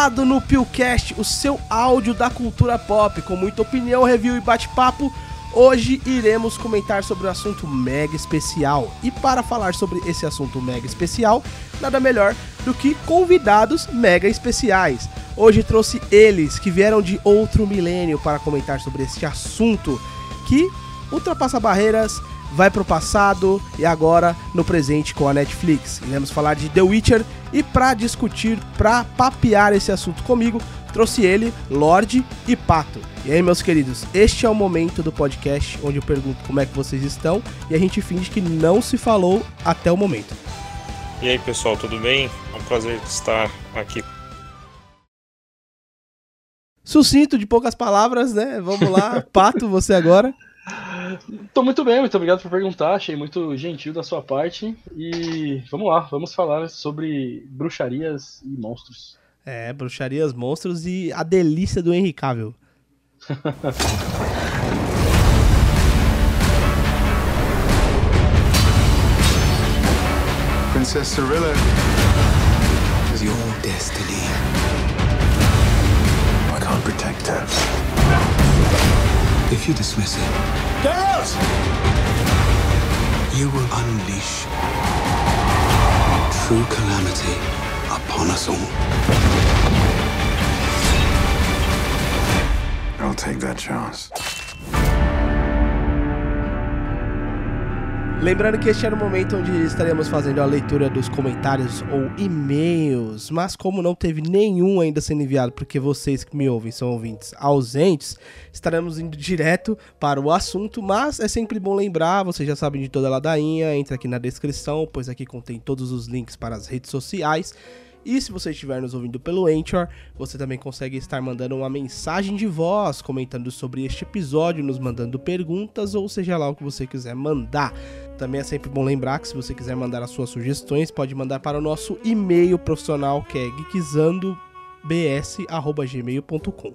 Pesado no Pilcast, o seu áudio da cultura pop, com muita opinião, review e bate-papo. Hoje iremos comentar sobre um assunto mega especial. E para falar sobre esse assunto mega especial, nada melhor do que convidados mega especiais. Hoje trouxe eles que vieram de outro milênio para comentar sobre este assunto que ultrapassa barreiras, vai pro passado e agora no presente com a Netflix. Iremos falar de The Witcher e para discutir, para papear esse assunto comigo, trouxe ele, Lorde e Pato. E aí, meus queridos, este é o momento do podcast onde eu pergunto como é que vocês estão e a gente finge que não se falou até o momento. E aí, pessoal, tudo bem? É um prazer estar aqui. Sucinto, de poucas palavras, né? Vamos lá, Pato, você agora. Tô muito bem, muito obrigado por perguntar. Achei muito gentil da sua parte. E vamos lá, vamos falar sobre bruxarias e monstros. É, bruxarias, monstros e a delícia do Henry Cavill. Princess Cirilla is your destiny. I can't protect her. If you dismiss it, Geralt! You will unleash true calamity upon us all. I'll take that chance. Lembrando que este era o momento onde estaremos fazendo a leitura dos comentários ou e-mails, mas como não teve nenhum ainda sendo enviado, porque vocês que me ouvem são ouvintes ausentes, estaremos indo direto para o assunto, mas é sempre bom lembrar, vocês já sabem de toda a ladainha, entra aqui na descrição, pois aqui contém todos os links para as redes sociais. E se você estiver nos ouvindo pelo Anchor, você também consegue estar mandando uma mensagem de voz, comentando sobre este episódio, nos mandando perguntas ou seja lá o que você quiser mandar. Também é sempre bom lembrar que se você quiser mandar as suas sugestões, pode mandar para o nosso e-mail profissional que é geekzandobs@gmail.com.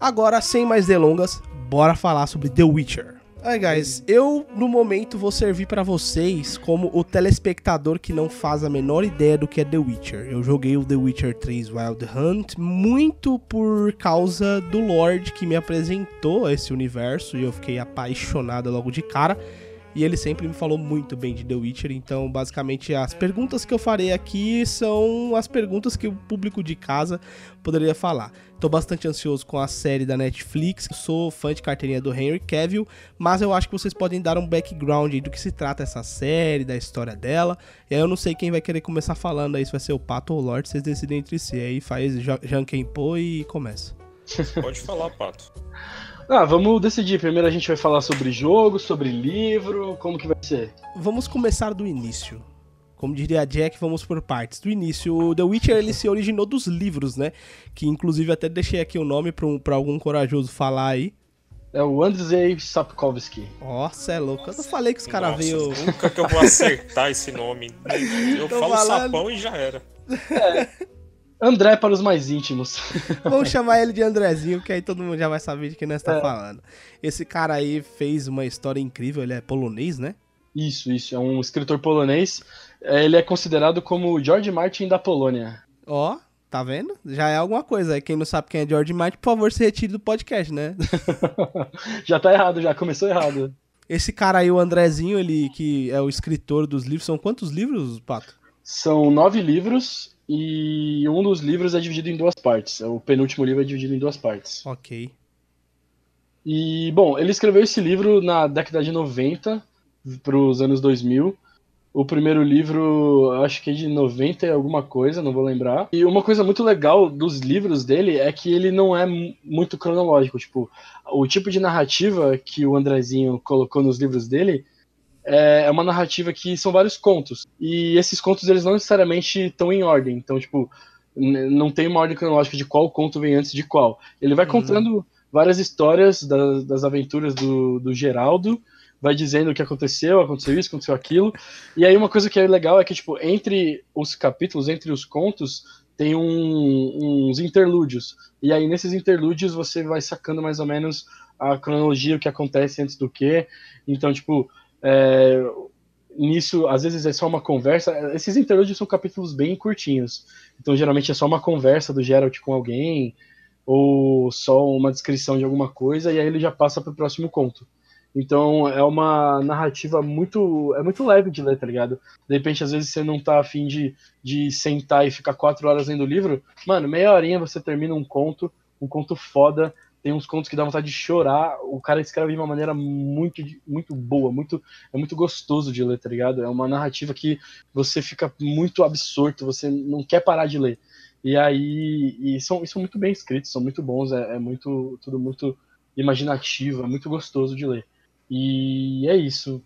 Agora, sem mais delongas, bora falar sobre The Witcher. Aí, guys, eu no momento vou servir para vocês como o telespectador que não faz a menor ideia do que é The Witcher. Eu joguei o The Witcher 3 Wild Hunt muito por causa do Lord que me apresentou esse universo e eu fiquei apaixonado logo de cara. E ele sempre me falou muito bem de The Witcher, então basicamente as perguntas que eu farei aqui são as perguntas que o público de casa poderia falar. Tô bastante ansioso com a série da Netflix, sou fã de carteirinha do Henry Cavill, mas eu acho que vocês podem dar um background aí do que se trata essa série, da história dela. E aí eu não sei quem vai querer começar falando aí, se vai ser o Pato ou o Lorde, vocês decidem entre si. Aí faz Janken Po e começa. Pode falar, Pato. Ah, vamos decidir. Primeiro a gente vai falar sobre jogo, sobre livro, como que vai ser? Vamos começar do início. Como diria Jack, vamos por partes. Do início, o The Witcher ele se originou dos livros, né? Que inclusive até deixei aqui o nome pra, um, pra algum corajoso falar aí. É o Andrzej Sapkowski. Nossa, é louco. Eu não falei que os caras veio. Nunca que eu vou acertar esse nome. Eu Tô falo falando... sapão e já era. É. André para os mais íntimos. Vamos chamar ele de Andrezinho, que aí todo mundo já vai saber de quem nós está é. falando. Esse cara aí fez uma história incrível, ele é polonês, né? Isso, isso. É um escritor polonês. É, ele é considerado como o George Martin da Polônia. Ó, oh, tá vendo? Já é alguma coisa. Quem não sabe quem é George Martin, por favor, se retire do podcast, né? já tá errado, já começou errado. Esse cara aí, o Andrezinho, ele que é o escritor dos livros, são quantos livros, Pato? São nove livros e um dos livros é dividido em duas partes. O penúltimo livro é dividido em duas partes. Ok. E, bom, ele escreveu esse livro na década de 90 para os anos 2000. O primeiro livro, acho que é de 90 e alguma coisa, não vou lembrar. E uma coisa muito legal dos livros dele é que ele não é muito cronológico. Tipo, o tipo de narrativa que o Andrezinho colocou nos livros dele é, é uma narrativa que são vários contos. E esses contos, eles não necessariamente estão em ordem. Então, tipo, não tem uma ordem cronológica de qual conto vem antes de qual. Ele vai uhum. contando várias histórias das, das aventuras do, do Geraldo, vai dizendo o que aconteceu, aconteceu isso, aconteceu aquilo. E aí uma coisa que é legal é que, tipo, entre os capítulos, entre os contos, tem um, uns interlúdios. E aí nesses interlúdios você vai sacando mais ou menos a cronologia, o que acontece antes do que. Então, tipo, é, nisso, às vezes é só uma conversa. Esses interlúdios são capítulos bem curtinhos. Então, geralmente é só uma conversa do Geralt com alguém, ou só uma descrição de alguma coisa, e aí ele já passa pro próximo conto. Então é uma narrativa muito. É muito leve de ler, tá ligado? De repente, às vezes, você não tá afim de, de sentar e ficar quatro horas lendo o livro. Mano, meia horinha você termina um conto, um conto foda. Tem uns contos que dá vontade de chorar. O cara escreve de uma maneira muito, muito boa, muito, é muito gostoso de ler, tá ligado? É uma narrativa que você fica muito absorto, você não quer parar de ler. E aí, e são, são muito bem escritos, são muito bons, é, é muito, tudo muito imaginativo, é muito gostoso de ler. E é isso.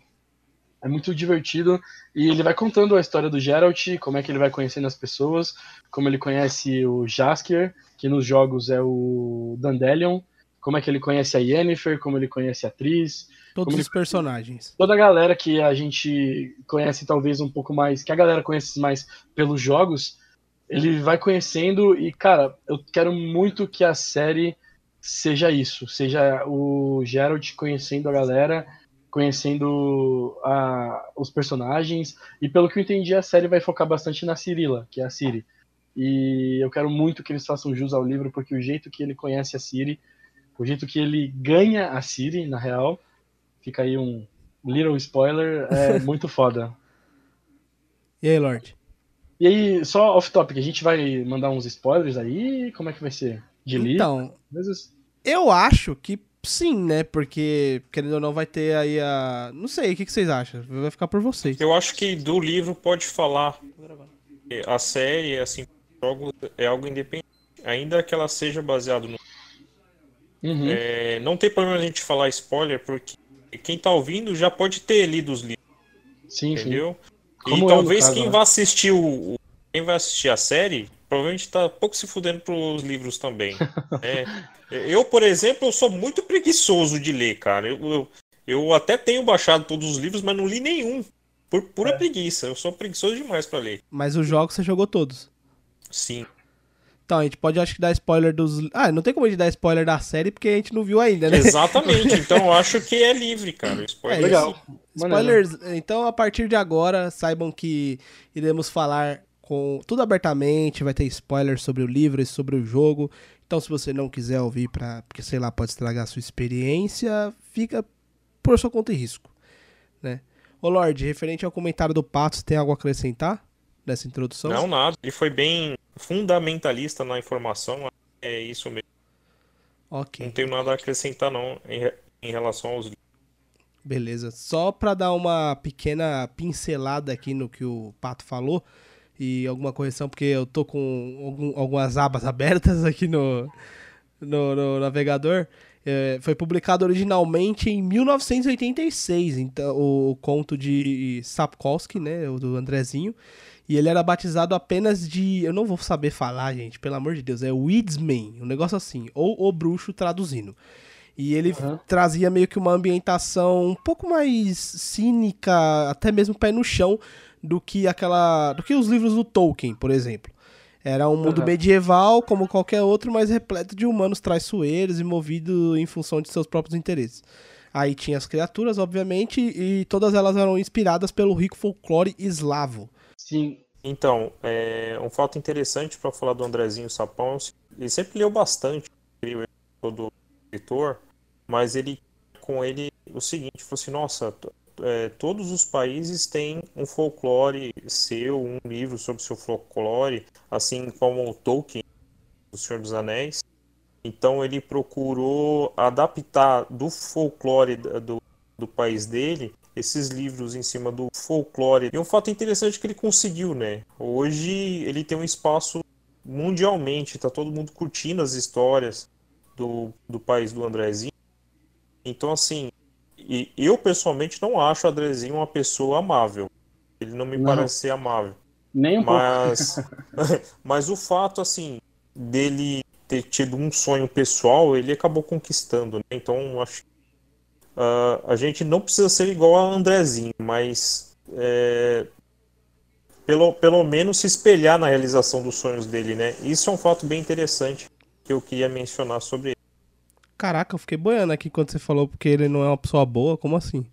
É muito divertido. E ele vai contando a história do Geralt, como é que ele vai conhecendo as pessoas, como ele conhece o Jaskier, que nos jogos é o Dandelion, como é que ele conhece a Yennefer, como ele conhece a atriz. Todos os personagens. Toda a galera que a gente conhece talvez um pouco mais, que a galera conhece mais pelos jogos, ele vai conhecendo e, cara, eu quero muito que a série seja isso, seja o Geralt conhecendo a galera, conhecendo a, os personagens, e pelo que eu entendi, a série vai focar bastante na Cirila, que é a Ciri. E eu quero muito que eles façam jus ao livro, porque o jeito que ele conhece a Ciri, o jeito que ele ganha a Ciri, na real, fica aí um little spoiler, é muito foda. E aí, Lorde? E aí, só off-topic, a gente vai mandar uns spoilers aí? Como é que vai ser? De então, eu acho que sim, né? Porque, querendo ou não, vai ter aí a. Não sei, o que, vocês acham? Vai ficar por vocês. Eu acho que do livro pode falar. A série, assim, é algo independente. Ainda que ela seja baseada no. Uhum. É, não tem problema a gente falar spoiler, porque quem tá ouvindo já pode ter lido os livros. Sim, entendeu? Sim. e talvez quem né? vai assistir o. Quem vai assistir a série provavelmente tá pouco se fudendo pros livros também. é, eu, por exemplo, eu sou muito preguiçoso de ler, cara. Eu, eu, eu, até tenho baixado todos os livros, mas não li nenhum. Por pura é. preguiça. Eu sou preguiçoso demais para ler. Mas os jogos você jogou todos? Sim. Então, a gente pode, acho que, dar spoiler dos. Ah, não tem como a gente dar spoiler da série porque a gente não viu ainda, né? Exatamente. Então, eu acho que é livre, cara. Spoiler. É, legal. Spoilers. Então, a partir de agora, saibam que iremos falar com tudo abertamente, vai ter spoilers sobre o livro e sobre o jogo. Então, se você não quiser ouvir, pra, porque sei lá, pode estragar a sua experiência, fica por sua conta e risco. Né? Ô Lorde, referente ao comentário do Pato, você tem algo a acrescentar nessa introdução? Não, nada. Ele foi bem fundamentalista na informação. É isso mesmo. Ok. Não tenho nada a acrescentar, não, em, em relação aos. Beleza. Só para dar uma pequena pincelada aqui no que o Pato falou e alguma correção, porque eu tô com algum, algumas abas abertas aqui no, no, no navegador. É, foi publicado originalmente em 1986, então, o, o conto de Sapkowski, né, o do Andrezinho. E ele era batizado apenas de. Eu não vou saber falar, gente, pelo amor de Deus. É Weedsman, um negócio assim. Ou O Bruxo traduzindo. E ele uhum. trazia meio que uma ambientação um pouco mais cínica, até mesmo pé no chão, do que aquela. do que os livros do Tolkien, por exemplo. Era um mundo uhum. medieval, como qualquer outro, mas repleto de humanos traiçoeiros e movido em função de seus próprios interesses. Aí tinha as criaturas, obviamente, e todas elas eram inspiradas pelo rico folclore eslavo. Sim. Então, é, um fato interessante para falar do Andrezinho Sapão, ele sempre leu bastante, todo escritor, mas ele com ele o seguinte, falou assim, nossa, é, todos os países têm um folclore seu, um livro sobre seu folclore, assim como o Tolkien, O Senhor dos Anéis. Então ele procurou adaptar do folclore do, do país dele esses livros em cima do folclore. E um fato interessante que ele conseguiu, né? Hoje ele tem um espaço mundialmente, tá todo mundo curtindo as histórias do, do país do Andrezinho. Então, assim, e eu pessoalmente não acho o Andrezinho uma pessoa amável. Ele não me não. parece ser amável. Nem um mas, mas o fato, assim, dele ter tido um sonho pessoal, ele acabou conquistando. Né? Então, acho que uh, a gente não precisa ser igual a Andrezinho, mas é, pelo, pelo menos se espelhar na realização dos sonhos dele, né? Isso é um fato bem interessante que eu queria mencionar sobre ele. Caraca, eu fiquei boiando aqui quando você falou porque ele não é uma pessoa boa, como assim?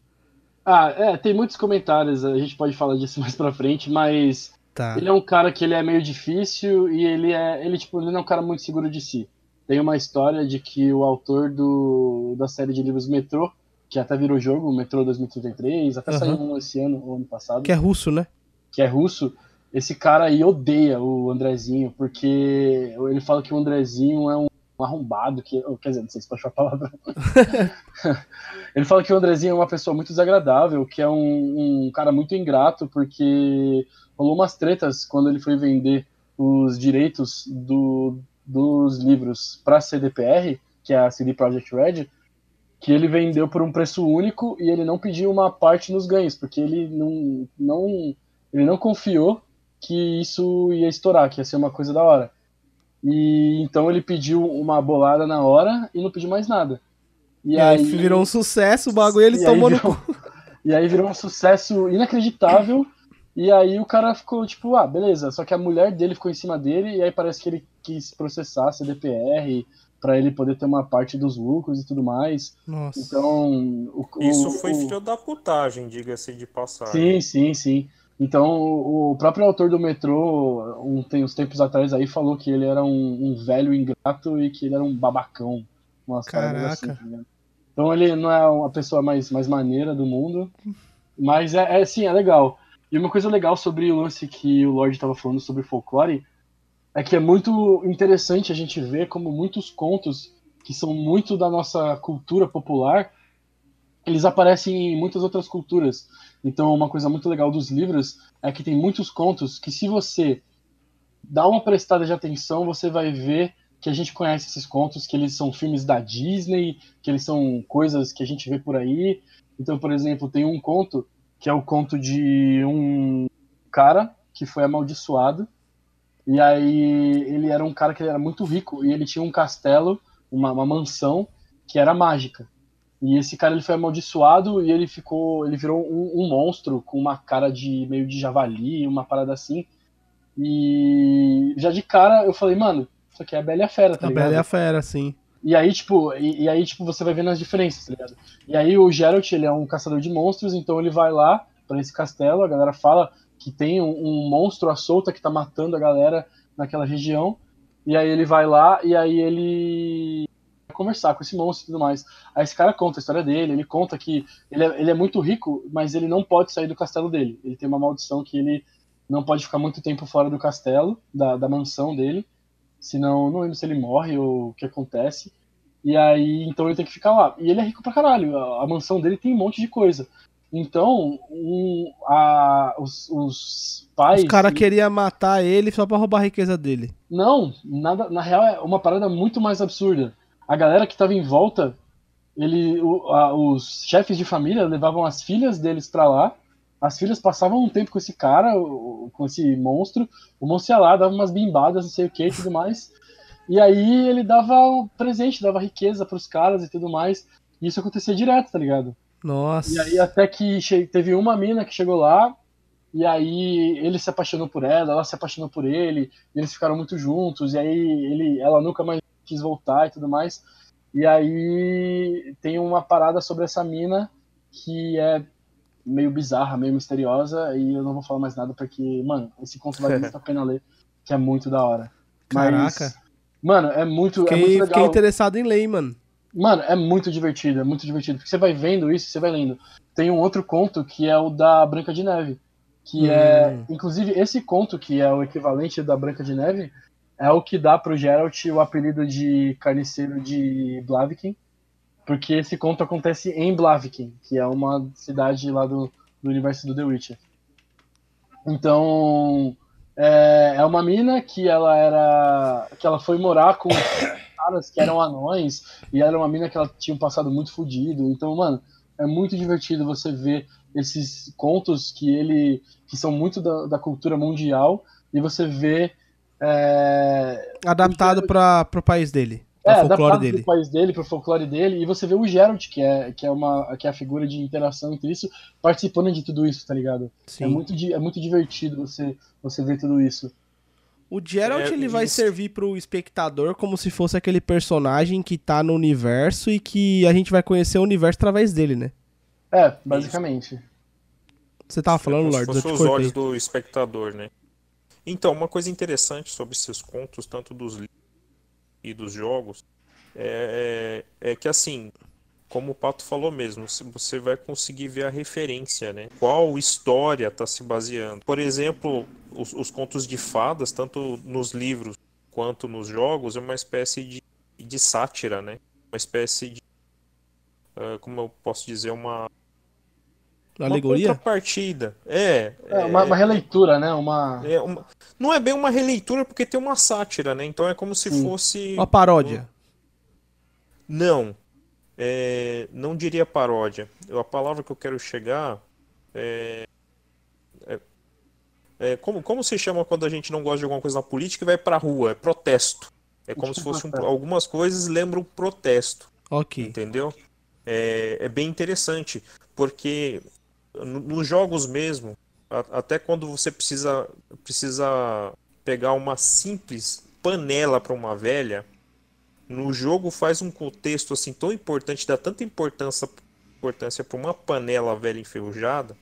Ah, é, tem muitos comentários, a gente pode falar disso mais pra frente, mas Tá. ele é um cara que ele é meio difícil e ele é, ele tipo, ele não é um cara muito seguro de si. Tem uma história de que o autor do, da série de livros Metrô, que até virou jogo, o Metrô 2033, até Aham. saiu um esse ano, ou ano passado, Que é russo, né? que é russo, esse cara aí odeia o Andrezinho, porque ele fala que o Andrezinho é um arrombado, que, quer dizer, não sei se pode falar palavra. ele fala que o Andrezinho é uma pessoa muito desagradável, que é um, um cara muito ingrato, porque rolou umas tretas quando ele foi vender os direitos do, dos livros para a CDPR, que é a CD Projekt Red, que ele vendeu por um preço único e ele não pediu uma parte nos ganhos, porque ele não, não, ele não confiou que isso ia estourar, que ia ser uma coisa da hora. E então ele pediu uma bolada na hora e não pediu mais nada. E, aí virou um sucesso, o bagulho ele e tomou no virou- cu. E aí virou um sucesso inacreditável. E aí o cara ficou tipo, ah, beleza. Só que a mulher dele ficou em cima dele e aí parece que ele quis processar a CDPR pra ele poder ter uma parte dos lucros e tudo mais. Nossa. Então, o, o- Isso foi o- filho da putagem, diga-se de passagem. Sim, sim, sim. Então, o próprio autor do Metrô, um, tem uns tempos atrás aí, falou que ele era um, um velho ingrato e que ele era um babacão. Umas paradas assim, Caraca. tá ligado? Então ele não é uma pessoa mais, mais maneira do mundo, mas é, é sim, é legal. E uma coisa legal sobre o lance que o Lorde estava falando sobre folclore é que é muito interessante a gente ver como muitos contos que são muito da nossa cultura popular, eles aparecem em muitas outras culturas. Então, uma coisa muito legal dos livros é que tem muitos contos que, se você dá uma prestada de atenção, você vai ver que a gente conhece esses contos, que eles são filmes da Disney, que eles são coisas que a gente vê por aí. Então, por exemplo, tem um conto que é o conto de um cara que foi amaldiçoado. E aí ele era um cara que era muito rico e ele tinha um castelo, uma, uma mansão que era mágica. E esse cara ele foi amaldiçoado e ele ficou, ele virou um, um monstro com uma cara de meio de javali, uma parada assim. E já de cara eu falei, mano, isso aqui é a Bela e a Fera, tá A ligado? Bela e a Fera, sim. E aí, tipo, e, e aí, tipo, você vai vendo as diferenças, tá ligado? E aí o Geralt, ele é um caçador de monstros, então ele vai lá pra esse castelo, a galera fala que tem um, um monstro à solta que tá matando a galera naquela região. E aí ele vai lá e aí ele conversar com esse monstro e tudo mais. Aí esse cara conta a história dele, ele conta que ele é, ele é muito rico, mas ele não pode sair do castelo dele. Ele tem uma maldição que ele não pode ficar muito tempo fora do castelo, da, da mansão dele. Senão, não lembro se ele morre ou o que acontece. E aí, então ele tem que ficar lá. E ele é rico pra caralho. A, a mansão dele tem um monte de coisa. Então, um, a, os, os pais. Os caras queriam matar ele só pra roubar a riqueza dele. Não, nada, na real é uma parada muito mais absurda. A galera que tava em volta, ele, o- a- os chefes de família levavam as filhas deles pra lá. As filhas passavam um tempo com esse cara, com esse monstro. O monstro ia lá, dava umas bimbadas, não sei o que e tudo mais. E aí ele dava o presente, dava riqueza pros caras e tudo mais. E isso acontecia direto, tá ligado? Nossa. E aí até que teve uma mina que chegou lá, e aí ele se apaixonou por ela, ela se apaixonou por ele, e eles ficaram muito juntos, e aí ele, ela nunca mais quis voltar e tudo mais. E aí tem uma parada sobre essa mina que é meio bizarra, meio misteriosa, e eu não vou falar mais nada porque, mano, esse conto vale muito a pena ler, que é muito da hora. Mas, Caraca. mano, é muito, é muito Fiquei, legal. fiquei interessado em ler, mano. Mano, é muito divertido, é muito divertido. Porque você vai vendo isso, você vai lendo. Tem um outro conto que é o da Branca de Neve. Que é. Hum. Inclusive, esse conto, que é o equivalente da Branca de Neve, é o que dá pro Geralt o apelido de carniceiro de Blaviken. Porque esse conto acontece em Blaviken, que é uma cidade lá do, do universo do The Witcher. Então. É, é uma mina que ela era. que ela foi morar com caras que eram anões, e era uma mina que ela tinha um passado muito fodido. Então, mano, é muito divertido você ver esses contos que ele. que são muito da, da cultura mundial, e você vê. É, Adaptado pra, pro país dele. é, Pro folclore dele. pro país dele, pro folclore dele, e você vê o Geralt, que é, que é, uma, que é a figura de interação entre isso, participando de tudo isso, tá ligado? Sim. É muito, é muito divertido você, você ver tudo isso. O Geralt É, ele vai isso. servir pro espectador como se fosse aquele personagem que tá no universo e que a gente vai conhecer o universo através dele, né? É, basicamente. Você tava falando, eu fosse te os olhos do espectador, né? Então, uma coisa interessante sobre esses contos, tanto dos livros e dos jogos, é, é que assim, como o Pato falou mesmo, você vai conseguir ver a referência, né? Qual história está se baseando. Por exemplo, os, os contos de fadas, tanto nos livros quanto nos jogos, é uma espécie de, de sátira, né? Uma espécie de. ah, como eu posso dizer, uma, uma Alegoria? contrapartida. É, É, uma, uma releitura, né? Uma. é uma- Não é bem uma releitura porque tem uma sátira, né? Então é como se Sim. fosse. Uma paródia. Não. É, não diria paródia. Eu- A palavra que eu quero chegar é. é- é como, como se chama quando a gente não gosta de alguma coisa na política e vai pra rua? É protesto. É como se fosse um, algumas coisas lembram protesto. Ok. Entendeu? É, é bem interessante, porque nos jogos mesmo, até quando você precisa, precisa pegar uma simples panela para uma velha, no jogo faz um contexto assim tão importante, dá tanta importância importância para uma panela velha enferrujada,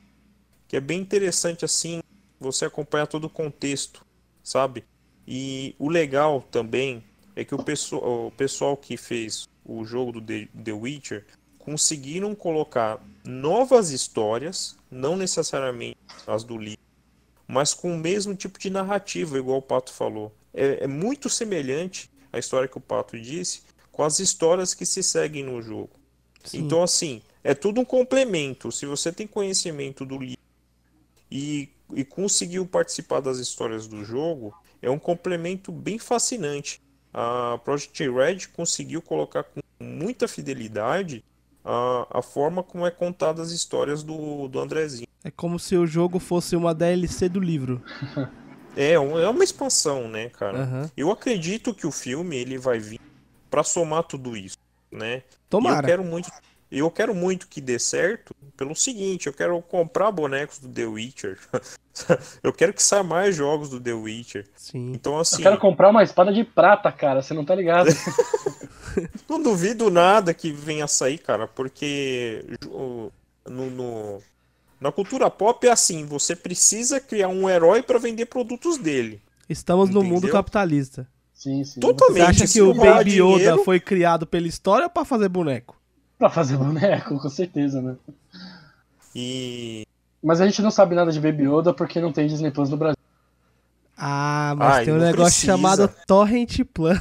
que é bem interessante assim você acompanhar todo o contexto, sabe? E o legal também é que o pessoal, o pessoal que fez o jogo do The Witcher conseguiram colocar novas histórias, não necessariamente as do livro, mas com o mesmo tipo de narrativa, igual o Pato falou. É, é muito semelhante à história que o Pato disse com as histórias que se seguem no jogo. Sim. Então, assim, é tudo um complemento. Se você tem conhecimento do livro e, e conseguiu participar das histórias do jogo, é um complemento bem fascinante. A Project Red conseguiu colocar com muita fidelidade a, a forma como é contada as histórias do, do Andrezinho. É como se o jogo fosse uma DLC do livro. É, é uma expansão, né, cara? Aham. Eu acredito que o filme ele vai vir para somar tudo isso, né? E eu Tomara. quero muito, eu quero muito que dê certo pelo seguinte, eu quero comprar bonecos do The Witcher. eu quero que saia mais jogos do The Witcher. Sim. Então Eu assim, quero comprar uma espada de prata, cara. Você não tá ligado? não duvido nada que venha a sair, cara, porque no, no- na cultura pop é assim, você precisa criar um herói para vender produtos dele. Estamos no mundo Entendeu? capitalista. Sim, sim. Totalmente. Você acha que o Baby Yoda dinheiro- foi criado pela história ou pra fazer boneco? Pra fazer boneco, com certeza, né? E Mas a gente não sabe nada de Baby Yoda porque não tem Disney Plus no Brasil. Ah, mas Ai, tem um negócio precisa. chamado Torrent Plan.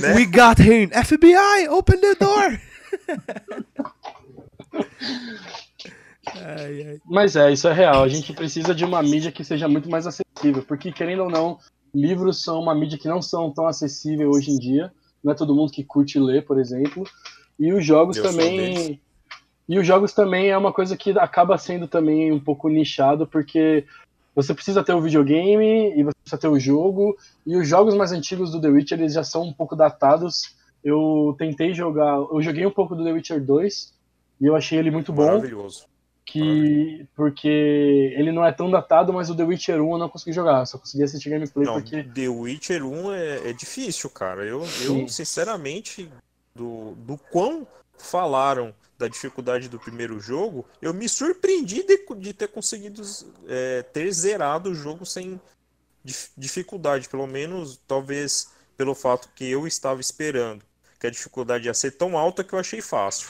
né? We got him! FBI, open the door! ai, ai. Mas é, isso é real. A gente precisa de uma mídia que seja muito mais acessível. Porque, querendo ou não, livros são uma mídia que não são tão acessível hoje em dia. Não é todo mundo que curte ler, por exemplo. E os jogos Eu também. E os jogos também é uma coisa que acaba sendo também um pouco nichado, porque você precisa ter o videogame e você precisa ter o jogo. E os jogos mais antigos do The Witcher eles já são um pouco datados. Eu tentei jogar. Eu joguei um pouco do The Witcher 2 e eu achei ele muito bom Maravilhoso. Que porque ele não é tão datado, mas o The Witcher 1 eu não consegui jogar, eu só consegui assistir gameplay Não, porque The Witcher 1 é, é difícil, cara. Eu, Sim. eu sinceramente, do, do quão falaram da dificuldade do primeiro jogo, eu me surpreendi de, de ter conseguido é, ter zerado o jogo sem dif- dificuldade. Pelo menos, talvez, pelo fato que eu estava esperando que a dificuldade ia ser tão alta que eu achei fácil.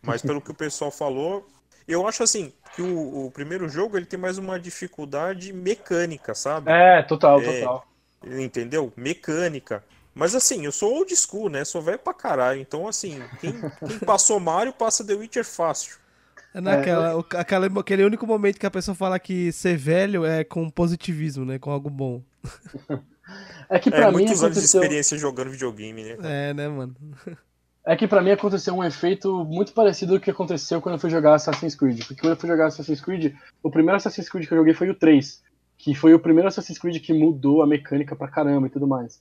Mas pelo que o pessoal falou, eu acho assim que o, o primeiro jogo ele tem mais uma dificuldade mecânica, sabe? é, total, É. total. Entendeu? Mecânica. Mas assim, eu sou old school, né? Sou velho pra caralho. Então, assim, quem, quem passou Mario passa The Witcher fácil. É naquela, o- aquela, aquele único momento que a pessoa fala que ser velho é com positivismo, né? Com algo bom. É que É, pra mim muitos anos de aconteceu, experiência jogando videogame, né? É, né, mano? é que para mim aconteceu um efeito muito parecido do que aconteceu quando eu fui jogar Assassin's Creed, porque quando eu fui jogar Assassin's Creed, o primeiro Assassin's Creed que eu joguei foi o 3, que foi o primeiro Assassin's Creed que mudou a mecânica pra caramba e tudo mais.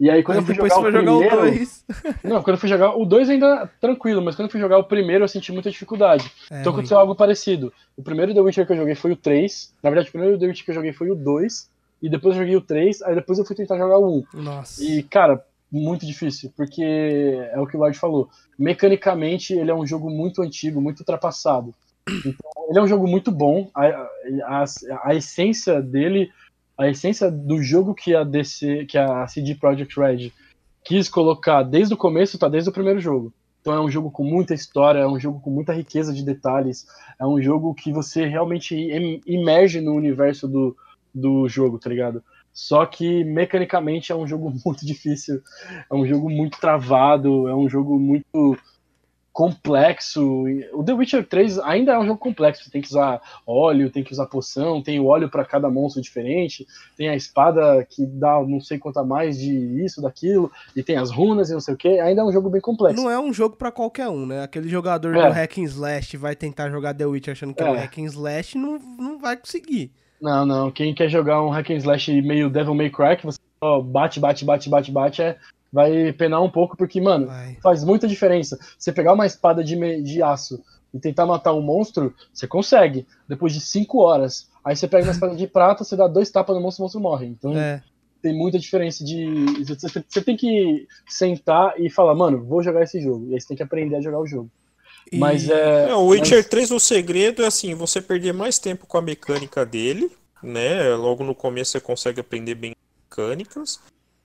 E aí quando Aí eu fui jogar, o jogar primeiro, o 2. Não, quando eu fui jogar o 2 ainda tranquilo, mas quando eu fui jogar o primeiro eu senti muita dificuldade. É, então ruim. aconteceu algo parecido. O primeiro The Witcher que eu joguei foi o 3. Na verdade, o primeiro The Witcher que eu joguei foi o 2. E depois eu joguei o 3. Aí depois eu fui tentar jogar o 1. Nossa. E, cara, muito difícil, porque é o que o Lord falou. Mecanicamente, ele é um jogo muito antigo, muito ultrapassado. Então, ele é um jogo muito bom. A, a, a, essência dele, a essência do jogo que a DC, que a CD Projekt Red quis colocar desde o começo, tá desde o primeiro jogo. Então é um jogo com muita história, é um jogo com muita riqueza de detalhes, é um jogo que você realmente imerge no universo do, do jogo, tá ligado? Só que mecanicamente é um jogo muito difícil, é um jogo muito travado, é um jogo muito complexo. O The Witcher 3 ainda é um jogo complexo. Você tem que usar óleo, tem que usar poção, tem o óleo para cada monstro diferente, tem a espada que dá não sei quanto a mais de isso, daquilo, e tem as runas e não sei o que. Ainda é um jogo bem complexo. Não é um jogo para qualquer um, né? Aquele jogador é. do Hack and Slash vai tentar jogar The Witcher achando que é, é um Hack and Slash não, não vai conseguir. Não, não. Quem quer jogar um hack and slash meio Devil May Cry, que você só bate, bate, bate, bate, bate, é, vai penar um pouco, porque, mano, vai. faz muita diferença. Você pegar uma espada de, de aço e tentar matar um monstro, você consegue, depois de 5 horas. Aí você pega uma espada de prata, você dá dois tapas no monstro, o monstro morre. Então é. tem muita diferença de. Você tem que sentar e falar, mano, vou jogar esse jogo. E aí você tem que aprender a jogar o jogo. E... Mas é. o Witcher mas... 3, o segredo é assim: você perder mais tempo com a mecânica dele, né? Logo no começo você consegue aprender bem mecânicas.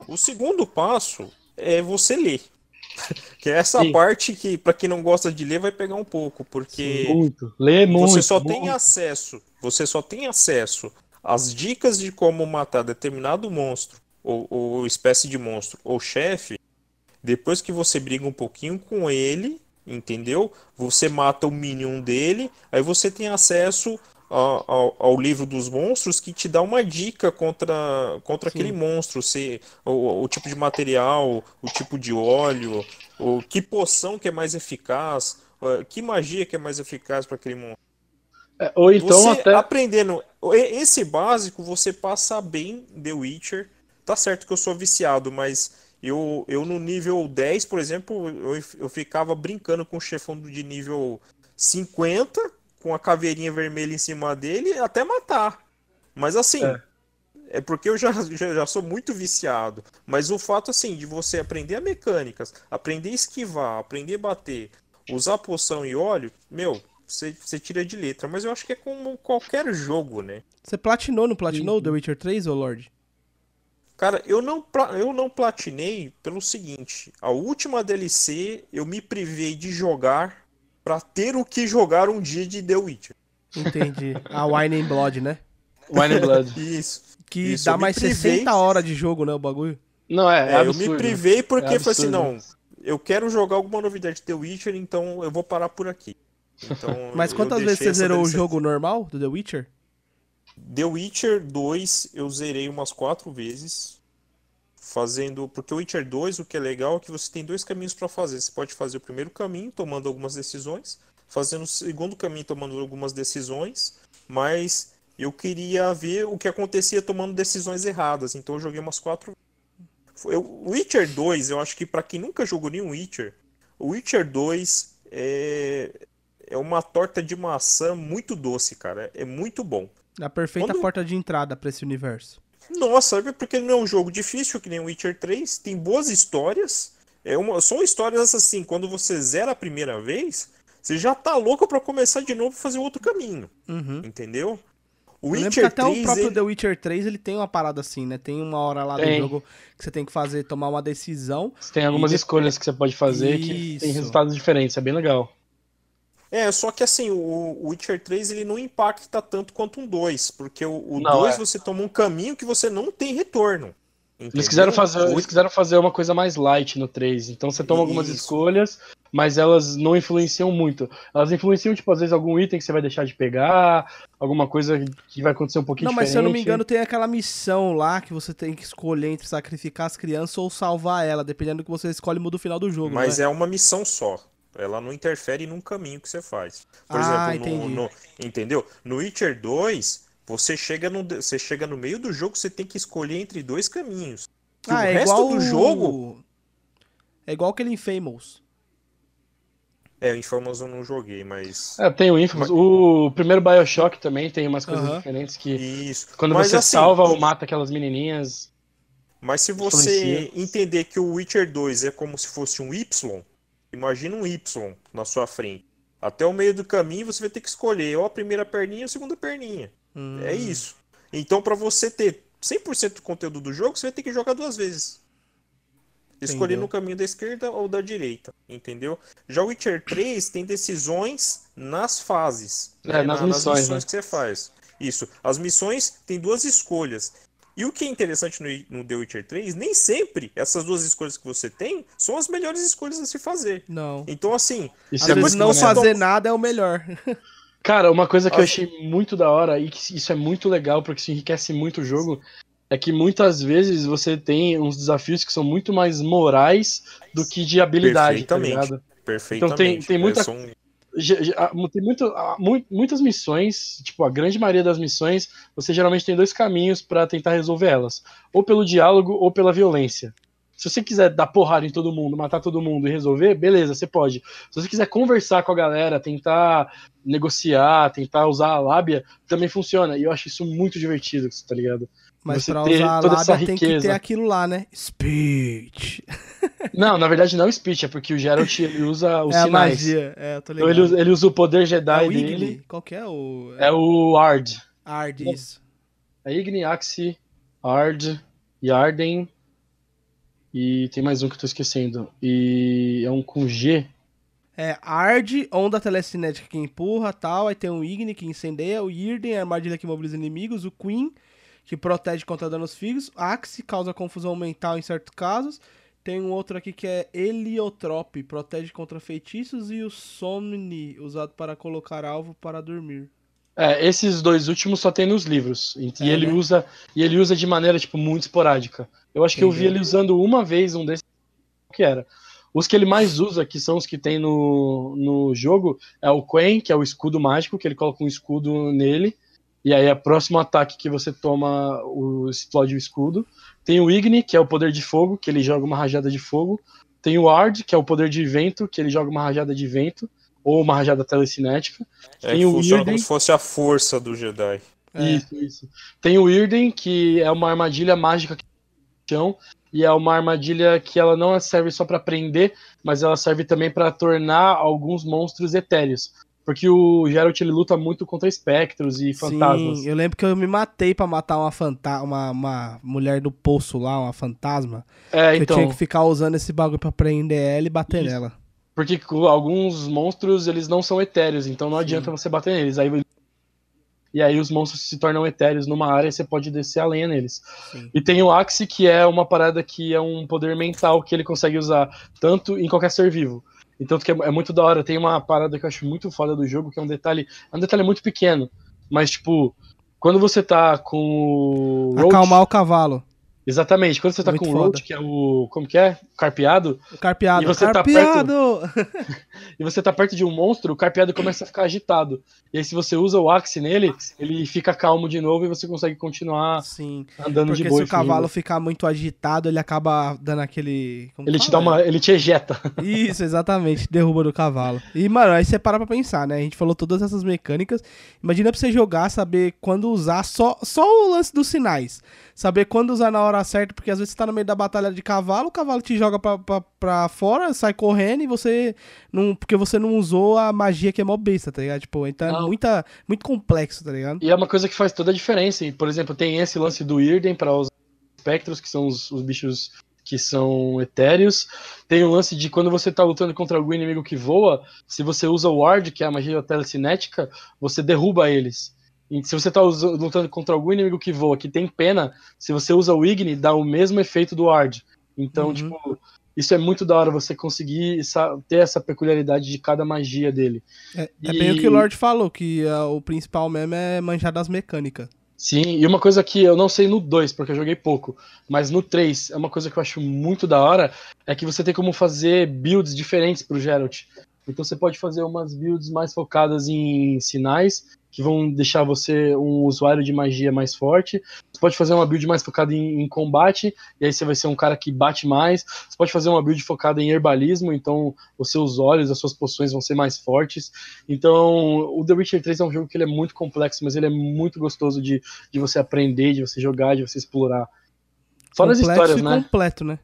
O segundo passo é você ler. que é essa Sim. parte que, para quem não gosta de ler, vai pegar um pouco, porque Sim, muito. Lê muito, você só muito. tem acesso, você só tem acesso às dicas de como matar determinado monstro, ou, ou espécie de monstro, ou chefe, depois que você briga um pouquinho com ele entendeu? Você mata o minion dele, aí você tem acesso ao, ao, ao, livro dos monstros que te dá uma dica contra, contra aquele monstro, se, o, o, tipo de material, o tipo de óleo, o que poção que é mais eficaz, que magia que é mais eficaz para aquele monstro. É, ou então você até aprendendo esse básico, você passa bem The Witcher. Tá certo que eu sou viciado, mas eu, eu no nível 10, por exemplo, eu, eu ficava brincando com o chefão de nível 50, com a caveirinha vermelha em cima dele, até matar. Mas assim, é, é porque eu já, já, já, sou muito viciado. Mas o fato, assim, de você aprender a mecânicas, aprender a esquivar, aprender a bater, usar poção e óleo, meu, você, você tira de letra. Mas eu acho que é como qualquer jogo, né? Você platinou, não platinou Sim. The Witcher 3, ô Lord? Cara, eu não, eu não platinei pelo seguinte: a última DLC eu me privei de jogar para ter o que jogar um dia de The Witcher. Entendi. A Wine and Blood, né? Wine and Blood. Isso. Que isso, dá mais privei... 60 horas de jogo, né, o bagulho? Não, é, é, é Eu me privei porque é foi assim, não, eu quero jogar alguma novidade de The Witcher, então eu vou parar por aqui. Então, Mas quantas vezes você zerou o jogo normal do The Witcher? The Witcher 2 eu zerei umas quatro vezes. Fazendo. Porque o Witcher 2, o que é legal é que você tem dois caminhos para fazer. Você pode fazer o primeiro caminho, tomando algumas decisões. Fazendo o segundo caminho, tomando algumas decisões. Mas eu queria ver o que acontecia tomando decisões erradas. Então eu joguei umas quatro. O Witcher 2, eu acho que para quem nunca jogou nenhum Witcher, o Witcher 2 é, é uma torta de maçã muito doce, cara. É muito bom. A perfeita Quando... porta de entrada para esse universo. Nossa, sabe porque não é um jogo difícil que nem o Witcher 3, tem boas histórias. É uma, são histórias assim, quando você zera a primeira vez, você já tá louco para começar de novo e fazer outro caminho. Uhum. Entendeu? O Witcher que até 3, o próprio ele... The Witcher 3 ele tem uma parada assim, né? Tem uma hora lá tem. do jogo que você tem que fazer, tomar uma decisão. Você tem algumas e... escolhas que você pode fazer Isso. que tem resultados diferentes, é bem legal. É, só que assim, o Witcher 3 ele não impacta tanto quanto um 2, porque o, o não, 2 é. você toma um caminho que você não tem retorno. Eles quiseram, fazer, eles quiseram fazer uma coisa mais light no 3, então você toma Isso. algumas escolhas, mas elas não influenciam muito. Elas influenciam, tipo, às vezes algum item que você vai deixar de pegar, alguma coisa que vai acontecer um pouquinho não, diferente. Não, mas se eu não me engano, tem aquela missão lá que você tem que escolher entre sacrificar as crianças ou salvar ela, dependendo do que você escolhe, muda o final do jogo. Mas é? é uma missão só. Ela não interfere num caminho que você faz. Por ah, exemplo, no, no, entendeu? No Witcher 2, você chega, no, você chega no meio do jogo, você tem que escolher entre dois caminhos. ah, o é resto igual do jogo. É igual aquele Infamous. É, o Infamous eu não joguei, mas. É, tem o Infamous. O primeiro Bioshock também tem umas coisas uh -huh. diferentes que. Isso. Quando mas, você assim, salva ou mata aquelas menininhas. Mas se você Influencia. entender que o Witcher 2 é como se fosse um Y, imagina um Y na sua frente. Até o meio do caminho você vai ter que escolher ou a primeira perninha ou a segunda perninha. Hum. É isso. Então, para você ter 100% do conteúdo do jogo, você vai ter que jogar duas vezes. Escolher no caminho da esquerda ou da direita, entendeu? Já o Witcher 3 tem decisões nas fases. É, né? nas, missões, nas missões né? que você faz. Isso. As missões têm duas escolhas. E o que é interessante no, no The Witcher 3, nem sempre essas duas escolhas que você tem são as melhores escolhas a se fazer. Não. Então, assim. Isso depois é não fazer nada é o melhor. Cara, uma coisa que eu achei muito da hora e que isso é muito legal porque isso enriquece muito o jogo é que muitas vezes você tem uns desafios que são muito mais morais do que de habilidade, Perfeitamente. tá Perfeitamente. Então tem, tem muita. Tem muito, muitas missões, tipo, a grande maioria das missões, você geralmente tem dois caminhos para tentar resolver elas: ou pelo diálogo ou pela violência. Se você quiser dar porrada em todo mundo, matar todo mundo e resolver, beleza, você pode. Se você quiser conversar com a galera, tentar negociar, tentar usar a lábia, também funciona. E eu acho isso muito divertido, tá ligado? Mas você pra usar a lábia tem que ter aquilo lá, né? Speech. Não, na verdade não é speech, é porque o Geralt ele usa os é sinais. A magia. É, tô ligado. Então ele, ele usa o poder Jedi é o Igni. dele. Qual que é o... É o Ard. Ard, isso. É Igni, Axi, Ard, Yarden e tem mais um que eu tô esquecendo. E é um com G. É, Ard, onda telecinética que empurra tal. Aí tem o Igni que incendeia. O Irden, armadilha que mobiliza inimigos. O Queen, que protege contra danos físicos. Axe, causa confusão mental em certos casos. Tem um outro aqui que é Heliotrope, protege contra feitiços. E o Somni, usado para colocar alvo para dormir. É, esses dois últimos só tem nos livros. E, é, ele né? usa e ele usa de maneira tipo muito esporádica. Eu acho que eu vi ele usando uma vez um desses que era. Os que ele mais usa, que são os que tem no, no jogo, é o Quen, que é o escudo mágico, que ele coloca um escudo nele, e aí é o próximo ataque que você toma, o, explode o escudo. Tem o Igni, que é o poder de fogo, que ele joga uma rajada de fogo. Tem o Ard, que é o poder de vento, que ele joga uma rajada de vento ou uma rajada telecinética. É, tem o funciona como se fosse a força do Jedi. É. Isso, isso. Tem o Irden, que é uma armadilha mágica que chão e é uma armadilha que ela não serve só para prender, mas ela serve também para tornar alguns monstros etéreos. Porque o Geralt ele luta muito contra espectros e fantasmas. Sim, eu lembro que eu me matei para matar uma, fanta uma, uma mulher do poço lá, uma fantasma. É, então. Eu tinha que ficar usando esse bagulho pra prender ela e bater isso. nela. Porque alguns monstros, eles não são etéreos, então não Sim. adianta você bater neles. Aí, e aí os monstros se tornam etéreos numa área e você pode descer a lenha neles. Sim. E tem o Axe, que é uma parada que é um poder mental que ele consegue usar tanto em qualquer ser vivo. Então que é, é muito da hora. Tem uma parada que eu acho muito foda do jogo, que é um detalhe. É um detalhe muito pequeno. Mas, tipo, quando você tá com o. Acalmar o cavalo. Exatamente. Quando você tá Muito com o Road, que é o. Como que é? Carpeado. O carpeado. E você carpeado! Tá perto, e você tá perto de um monstro, o carpeado começa a ficar agitado. E aí, se você usa o Axe nele, ele fica calmo de novo e você consegue continuar Sim, andando de boa. Porque se o cavalo ficar muito agitado, ele acaba dando aquele. ele te dá uma. Ele te ejeta. Isso, exatamente. Derruba do cavalo. E, mano, aí você para pra pensar, né? A gente falou todas essas mecânicas. Imagina pra você jogar, saber quando usar só, só o lance dos sinais saber quando usar na hora certa, porque às vezes você tá no meio da batalha de cavalo, o cavalo te joga pra, pra, pra fora, sai correndo e você não. Porque você não usou a magia que é mó besta, tá ligado? Tipo, então é muita, muito complexo, tá ligado? E é uma coisa que faz toda a diferença. Por exemplo, tem esse lance do Irden para os espectros, que são os, os bichos que são etéreos. Tem o lance de quando você tá lutando contra algum inimigo que voa, se você usa o Ward, que é a magia telecinética, você derruba eles. E se você está lutando contra algum inimigo que voa, que tem pena, se você usa o Igni, dá o mesmo efeito do Ward. Então, uhum. tipo, isso é muito da hora você conseguir ter essa peculiaridade de cada magia dele. É, e... é bem o que o Lord falou, que uh, o principal mesmo é manjar das mecânicas. Sim, e uma coisa que eu não sei no 2, porque eu joguei pouco, mas no 3, é uma coisa que eu acho muito da hora, é que você tem como fazer builds diferentes pro Geralt. Então você pode fazer umas builds mais focadas em sinais, que vão deixar você um usuário de magia mais forte. Você pode fazer uma build mais focada em, em, combate, e aí você vai ser um cara que bate mais. Você pode fazer uma build focada em herbalismo, então os seus olhos, as suas poções vão ser mais fortes. Então, o The Witcher 3 é um jogo que ele é muito complexo, mas ele é muito gostoso de, de você aprender, de você jogar, de você explorar. Fora as complexo histórias, e né? completo, né?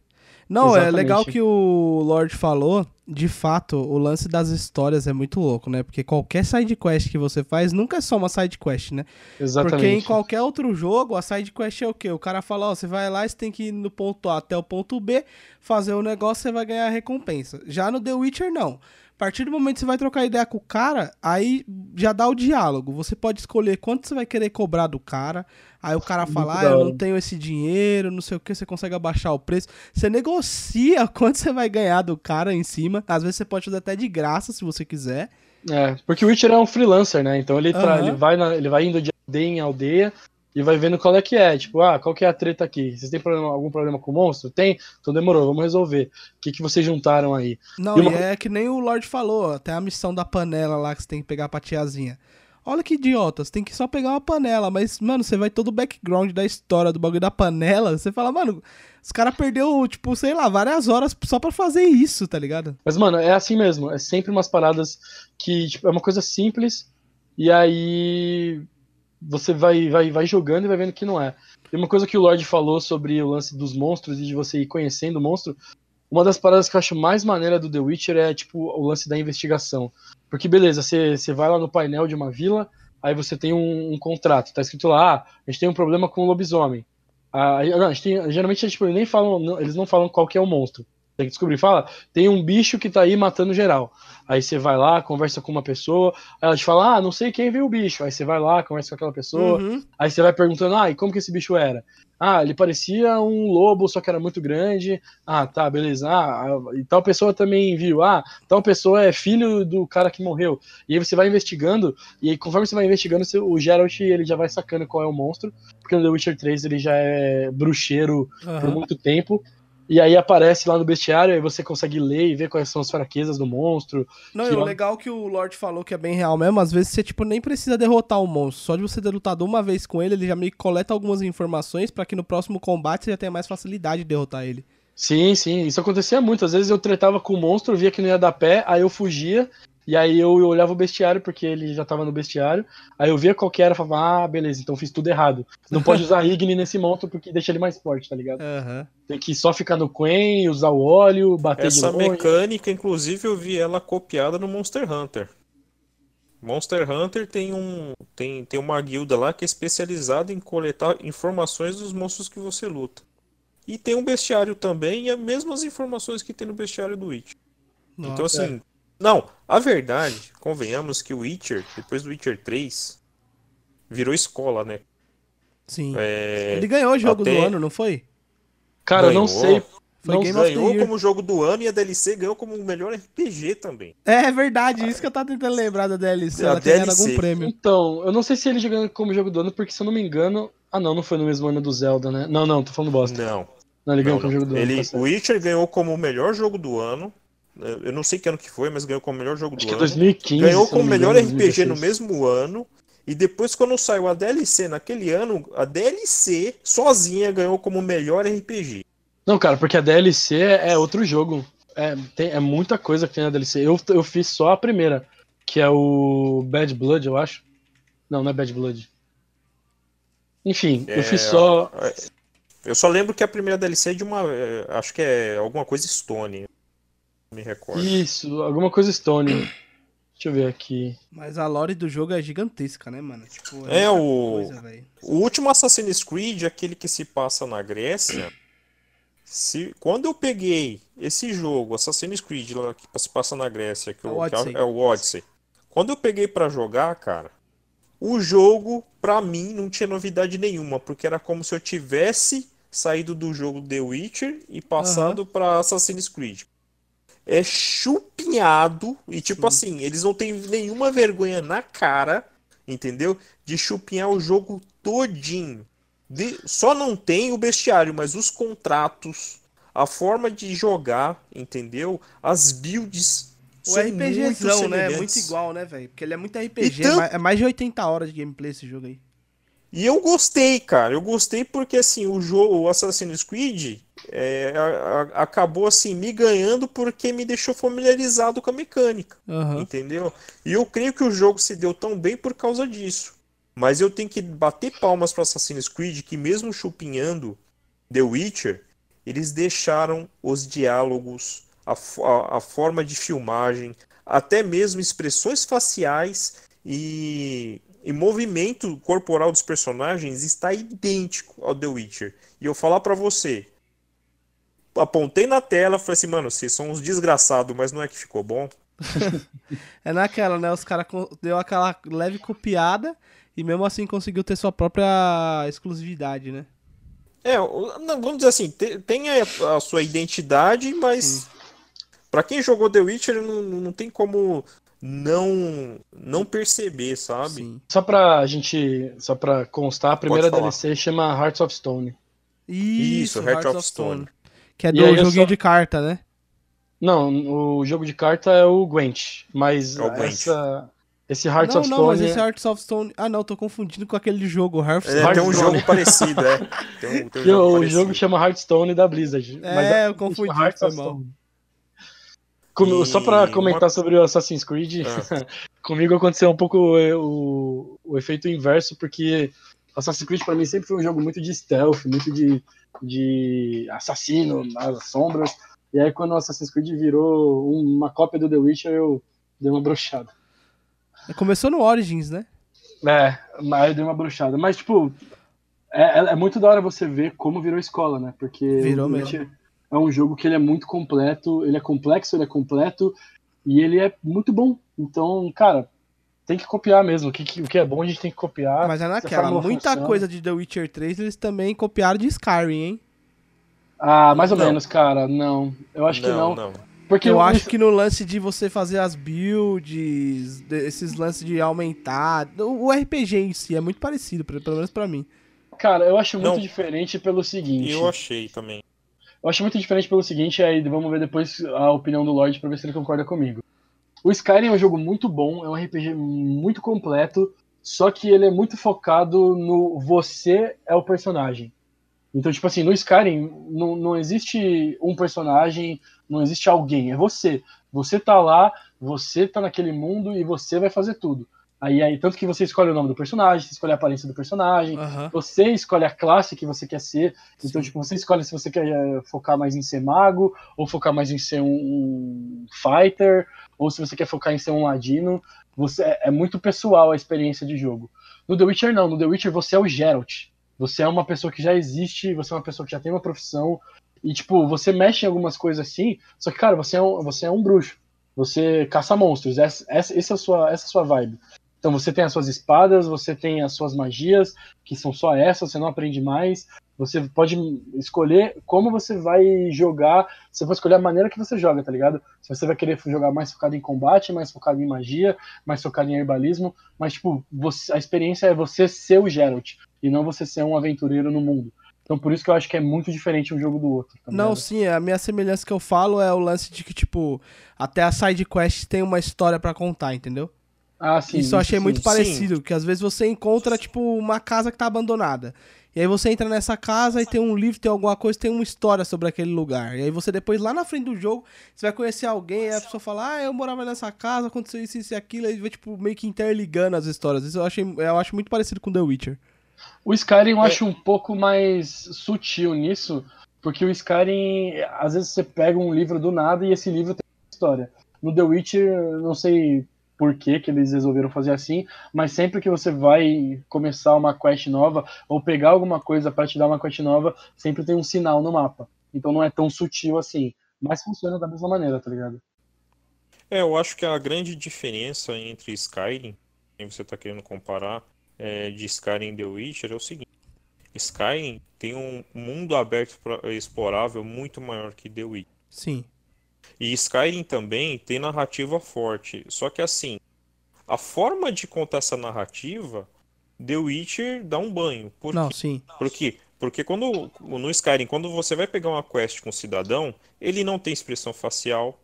Não, é Exatamente. legal que o Lord falou. De fato, o lance das histórias é muito louco, né? Porque qualquer side quest que você faz nunca é só uma side quest, né? Exatamente. Porque em qualquer outro jogo, a side quest é o quê? O cara fala, ó, você vai lá, você tem que ir no ponto A até o ponto B, fazer o negócio, você vai ganhar a recompensa. Já no The Witcher, não. A partir do momento que você vai trocar ideia com o cara, aí já dá o diálogo. Você pode escolher quanto você vai querer cobrar do cara. Aí o cara fala, ah, eu não tenho esse dinheiro, não sei o que, você consegue abaixar o preço. Você negocia quanto você vai ganhar do cara em cima. Às vezes você pode fazer até de graça, se você quiser. É, porque o Witcher é um freelancer, né? Então ele, Aham. ele, vai na- ele vai indo de aldeia em aldeia e vai vendo qual é que é. Tipo, ah, qual que é a treta aqui? Vocês têm problema- algum problema com o monstro? Tem? Então demorou, vamos resolver. O que, que vocês juntaram aí? Não, E e, uma- é que nem o Lorde falou, até a missão da panela lá que você tem que pegar pra tiazinha. Olha que idiota, você tem que só pegar uma panela, mas, mano, você vai todo o background da história do bagulho da panela, você fala, mano, os caras perdeu, tipo, sei lá, várias horas só pra fazer isso, tá ligado? Mas, mano, é assim mesmo. É sempre umas paradas que, tipo, é uma coisa simples e aí você vai, vai, vai jogando e vai vendo que não é. E uma coisa que o Lorde falou sobre o lance dos monstros e de você ir conhecendo o monstro, uma das paradas que eu acho mais maneira do The Witcher é, tipo, o lance da investigação. Porque, beleza, você, você vai lá no painel de uma vila, aí você tem um, um contrato, tá escrito lá, ah, a gente tem um problema com o lobisomem. Ah, não, a gente tem, geralmente tipo, eles nem falam, não- eles não falam qual que é o monstro. Tem que descobrir, fala, tem um bicho que tá aí matando geral. Aí você vai lá, conversa com uma pessoa, aí ela te fala, ah, não sei quem viu o bicho. Aí você vai lá, conversa com aquela pessoa, Uhum. aí você vai perguntando, ah, e como que esse bicho era? Ah, ele parecia um lobo, só que era muito grande. Ah, tá, beleza. Ah, e tal pessoa também viu. Ah, tal pessoa é filho do cara que morreu. E aí você vai investigando, e aí conforme você vai investigando, o Geralt ele já vai sacando qual é o monstro, porque no The Witcher 3 ele já é bruxeiro por aham. muito tempo. E aí aparece lá no bestiário, aí você consegue ler e ver quais são as fraquezas do monstro. Não, e o legal que o Lorde falou que é bem real mesmo, às vezes você, tipo, nem precisa derrotar o monstro. Só de você ter lutado uma vez com ele, ele já meio que coleta algumas informações pra que no próximo combate você já tenha mais facilidade de derrotar ele. Sim, sim, isso acontecia muito. Às vezes eu tretava com o monstro, via que não ia dar pé, aí eu fugia, e aí eu olhava o bestiário, porque ele já tava no bestiário, aí eu via qual que era e falava, ah, beleza, então fiz tudo errado. Não pode usar Igni nesse monstro porque deixa ele mais forte, tá ligado? Aham. Tem que só ficar no Quen, usar o óleo, bater Essa de longe. mecânica, inclusive, eu vi ela copiada no Monster Hunter. Monster Hunter tem, um, tem, tem uma guilda lá que é especializada em coletar informações dos monstros que você luta. E tem um bestiário também, e as mesmas informações que tem no bestiário do Witcher. Então, Nossa. assim. Não, a verdade, convenhamos que o Witcher, depois do Witcher 3, virou escola, né? Sim. É, Ele ganhou o jogo até- do ano, não foi? Cara, eu não Ganhou. sei. Foi não Game of the ganhou Year. como jogo do ano e a DLC ganhou como o melhor RPG também. É, é verdade, isso que eu tava tentando lembrar da DLC. A Ela DLC. algum prêmio. Então, eu não sei se ele jogando como jogo do ano, porque se eu não me engano. Ah, não, não foi no mesmo ano do Zelda, né? Não, não, tô falando bosta. Não. Não, ele ganhou Não, como não. jogo do ano. Ele, tá o. Witcher ganhou como o melhor jogo do ano. Eu não sei que ano que foi, mas ganhou como o melhor jogo Acho do que é ano. 2015. ganhou eu como me melhor engano, RPG no 2016. mesmo ano. E depois, quando saiu a DLC naquele ano, a DLC sozinha ganhou como melhor RPG. Não, cara, porque a DLC é é outro jogo. É, tem, é muita coisa que tem na DLC. Eu, eu fiz só a primeira, que é o Bad Blood, eu acho. Não, não é Bad Blood. Enfim, eu É, fiz só. Eu só lembro que a primeira DLC é de uma. é, Acho que é alguma coisa Stone. Me recordo. Isso, alguma coisa Stone. Deixa eu ver aqui. Mas a lore do jogo é gigantesca, né, mano? Tipo, É, muita o- coisa. O último Assassin's Creed, aquele que se passa na Grécia, se, quando eu peguei esse jogo, Assassin's Creed, lá que se passa na Grécia, que, É eu- o que é- Odyssey. é o Odyssey, quando eu peguei pra jogar, cara, o jogo, pra mim, não tinha novidade nenhuma, porque era como se eu tivesse saído do jogo The Witcher e passado pra Assassin's Creed. É chupinhado, e tipo assim, eles não têm nenhuma vergonha na cara, entendeu? De chupinhar o jogo todinho. De- Só não tem o bestiário, mas os contratos, a forma de jogar, entendeu? As builds O são muito RPGzão, né? É muito igual, né, velho? Porque ele é muito RPG. Então- é mais- É mais de 80 horas de gameplay esse jogo aí. E eu gostei, cara. Eu gostei porque assim, o jogo, o Assassin's Creed, é, a- a- acabou assim me ganhando porque me deixou familiarizado com a mecânica. Aham. Entendeu? E eu creio que o jogo se deu tão bem por causa disso. Mas eu tenho que bater palmas para Assassin's Creed, que mesmo chupinhando, The Witcher, eles deixaram os diálogos, a, a, a forma de filmagem, até mesmo expressões faciais e, e movimento corporal dos personagens está idêntico ao The Witcher. E eu falar para você, apontei na tela, falei assim, mano, vocês são uns desgraçados, mas não é que ficou bom? é naquela, né? Os caras deu aquela leve copiada e mesmo assim conseguiu ter sua própria exclusividade, né? É, vamos dizer assim, tem a, sua identidade, mas para quem jogou The Witcher não, não tem como não não perceber, sabe? Sim. Só pra gente, só pra constar, a primeira DLC chama Hearts of Stone. Isso, Isso Hearts, Hearts of Stone. Stone. Que é do joguinho só... de carta, né? Não, o jogo de carta é o Gwent, mas é o Gwent. essa esse Hearts não, of Stone. Não, mas esse Hearts of Stone. Ah, não, tô confundindo com aquele jogo, Hearthstone. É, tem um jogo parecido, é. Tem um, tem um jogo o parecido. jogo chama Hearthstone da Blizzard. É, mas eu confundi, Hearts foi mal. Com, Só pra comentar uma... sobre o Assassin's Creed, ah. comigo aconteceu um pouco o, o efeito inverso, porque Assassin's Creed pra mim sempre foi um jogo muito de stealth, muito de, de assassino nas sombras. E aí quando o Assassin's Creed virou uma cópia do The Witcher, eu dei uma brochada. Começou no Origins, né? É, mas eu dei uma bruxada. Mas, tipo, é, é, é, muito da hora você ver como virou escola, né? Porque virou mesmo. é um jogo que ele é muito completo, ele é complexo, ele é completo e ele é muito bom. Então, cara, tem que copiar mesmo. O que, o que é bom a gente tem que copiar. Mas é naquela, muita funciona. coisa de The Witcher 3 eles também copiaram de Skyrim, hein? Ah, mais ou não. menos, cara. Não, eu acho não, que não. não. Porque eu acho que no lance de você fazer as builds, esses lances de aumentar, o RPG em si é muito parecido, pelo menos para mim. Cara, eu acho muito Não, diferente pelo seguinte. Eu achei também. Eu acho muito diferente pelo seguinte, aí vamos ver depois a opinião do Lorde pra ver se ele concorda comigo. O Skyrim é um jogo muito bom, é um RPG muito completo, só que ele é muito focado no você é o personagem. Então, tipo assim, no Skyrim não, não existe um personagem, não existe alguém, é você. Você tá lá, você tá naquele mundo e você vai fazer tudo. Aí, aí, tanto que você escolhe o nome do personagem, você escolhe a aparência do personagem, uhum. você escolhe a classe que você quer ser. Então, Sim. tipo, você escolhe se você quer eh, focar mais em ser mago, ou focar mais em ser um, um fighter, ou se você quer focar em ser um ladino. Você, é, é muito pessoal a experiência de jogo. No The Witcher, não. No The Witcher, você é o Geralt. Você é uma pessoa que já existe, você é uma pessoa que já tem uma profissão, e, tipo, você mexe em algumas coisas assim, só que, cara, você é um, você é um bruxo. Você caça monstros. Essa, essa, essa, é a sua, essa é a sua vibe. Então você tem as suas espadas, você tem as suas magias, que são só essas, você não aprende mais. Você pode escolher como você vai jogar, você pode escolher a maneira que você joga, tá ligado? Se você vai querer jogar mais focado em combate, mais focado em magia, mais focado em herbalismo, mas tipo, você, a experiência é você ser o Geralt e não você ser um aventureiro no mundo. Então por isso que eu acho que é muito diferente um jogo do outro. Tá não, sim, a minha semelhança que eu falo é o lance de que, tipo, até a side quest tem uma história para contar, entendeu? Ah, sim. Isso eu achei sim, muito parecido, sim. que às vezes você encontra, tipo, uma casa que tá abandonada. E aí você entra nessa casa e tem um livro, tem alguma coisa, tem uma história sobre aquele lugar. E aí você depois, lá na frente do jogo, você vai conhecer alguém e a pessoa fala, ah, eu morava nessa casa, aconteceu isso, isso e aquilo, e vai, tipo, meio que interligando as histórias. Isso eu, achei, eu acho muito parecido com The Witcher. O Skyrim eu é. acho um pouco mais sutil nisso, porque o Skyrim, às vezes você pega um livro do nada e esse livro tem história. No The Witcher, não sei por que, que eles resolveram fazer assim, mas sempre que você vai começar uma quest nova ou pegar alguma coisa para te dar uma quest nova, sempre tem um sinal no mapa. Então não é tão sutil assim, mas funciona da mesma maneira, tá ligado? É, eu acho que a grande diferença entre Skyrim, que você está querendo comparar, é, de Skyrim e The Witcher é o seguinte: Skyrim tem um mundo aberto explorável muito maior que The Witcher. Sim. E Skyrim também tem narrativa forte. Só que assim, a forma de contar essa narrativa, The Witcher dá um banho. Por Não, quê? sim. Por quê? Porque quando no Skyrim, quando você vai pegar uma quest com um cidadão, ele não tem expressão facial,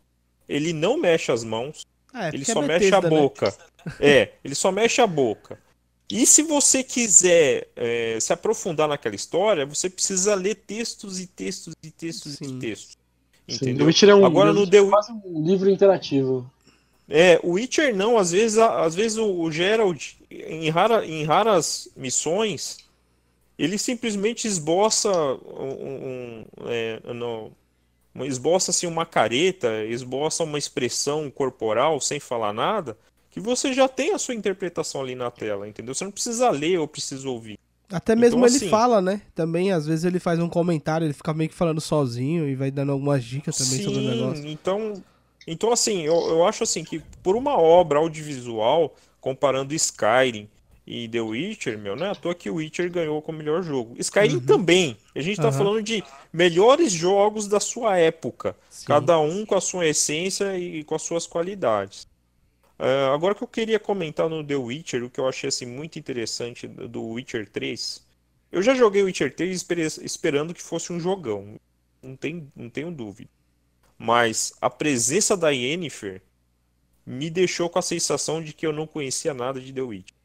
ele não mexe as mãos, é, ele só é mexe a né? boca. Né? É, ele só mexe a boca. E se você quiser é, se aprofundar naquela história, você precisa ler textos e textos e textos Sim. e textos. Entendeu? Sim, é um, Agora no The quase um livro interativo. É, o Witcher não, às vezes, às vezes o, Gerald, em, rara, em raras missões, ele simplesmente esboça um, um, é, esboça assim uma careta, esboça uma expressão corporal sem falar nada, que você já tem a sua interpretação ali na tela, entendeu? Você não precisa ler ou precisa ouvir. Até mesmo Então, ele assim- fala, né? Também, às vezes, ele faz um comentário, ele fica meio que falando sozinho e vai dando algumas dicas também sobre o negócio. Então, então assim, eu, eu acho assim que por uma obra audiovisual, comparando Skyrim e The Witcher, meu, não é à toa que o Witcher ganhou como melhor jogo. Skyrim também. A gente tá Uhum. falando de melhores jogos da sua época, Sim. cada um com a sua essência e com as suas qualidades. É, agora que eu queria comentar no The Witcher, o que eu achei assim muito interessante do Witcher 3. Eu já joguei o Witcher 3 espere- esperando que fosse um jogão. Não tem, não tenho dúvida. Mas a presença da Yennefer me deixou com a sensação de que eu não conhecia nada de The Witcher.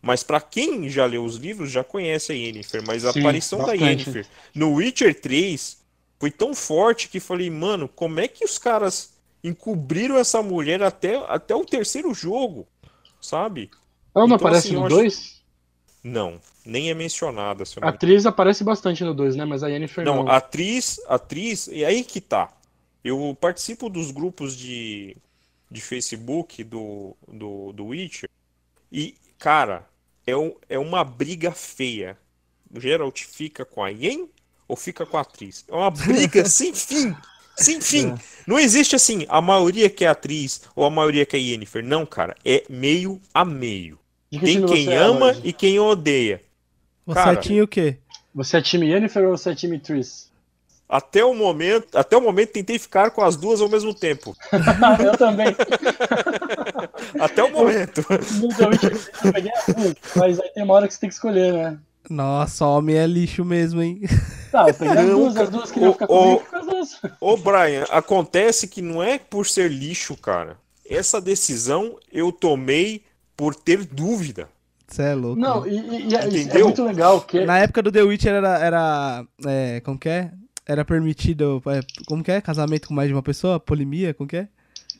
Mas pra quem já leu os livros, já conhece a Yennefer. Mas a Sim, aparição da bastante. Yennefer no Witcher 3 foi tão forte que falei, mano, como é que os caras encobriram essa mulher até, até o terceiro jogo? Sabe? Ela não Então, aparece assim, no acho- 2? Não, nem é mencionada. A atriz aparece bastante no 2, né? Mas a Yennefer não. Não, atriz, atriz, e aí que tá. Eu participo dos grupos de, de Facebook do, do, do Witcher e, cara, é, um, é uma briga feia. O Geralt fica com a Yen ou fica com a atriz? É uma briga sem fim. Sem fim. Não existe assim, a maioria que é atriz ou a maioria que é Yennefer. Não, cara. É meio a meio. Que Tem time quem é, ama Lorde? e quem odeia. Você Cara. tinha o quê? Você é time Yennefer ou você é time Triss? Até o momento, até o momento tentei ficar com as duas ao mesmo tempo. eu também. Até o momento. Eu peguei as duas, mas aí tem uma hora que você tem que escolher, né? Nossa, homem é lixo mesmo, hein? Tá, eu peguei as Não, duas, as duas queriam Ô, ficar comigo, fica as duas. Ô, Brian, acontece que não é por ser lixo, cara. Essa decisão eu tomei por ter dúvida. Você é louco. Não, né? e, e- e é, é muito legal que Na época do The Witcher era. era é, como que é? Era permitido. é, como que é? Casamento com mais de uma pessoa? Polimia? Como que é?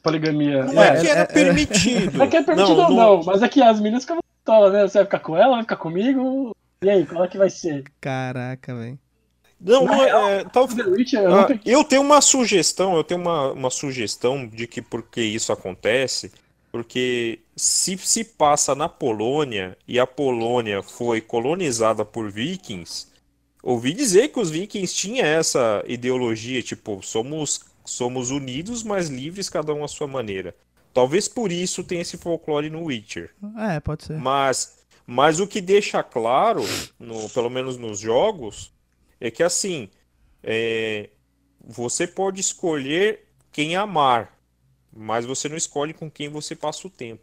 poligamia. Não é, É, que é- era é- permitido. é que é permitido ou não, mas é que as meninas ficam tolas, né? Você vai ficar com ela, vai ficar comigo. E aí, qual é que vai ser? Caraca, velho. Não, não é, é, tal- No The Witcher, eu Ah, eu tenho uma sugestão, eu tenho uma, uma sugestão de que por que isso acontece, porque se se passa na Polônia e a Polônia foi colonizada por vikings, ouvi dizer que os vikings tinham essa ideologia, tipo, somos somos unidos, mas livres cada um à sua maneira. Talvez por isso tenha esse folclore no Witcher. É, pode ser. Mas, mas o que deixa claro, no, pelo menos nos jogos, é que assim, é, você pode escolher quem amar, mas você não escolhe com quem você passa o tempo.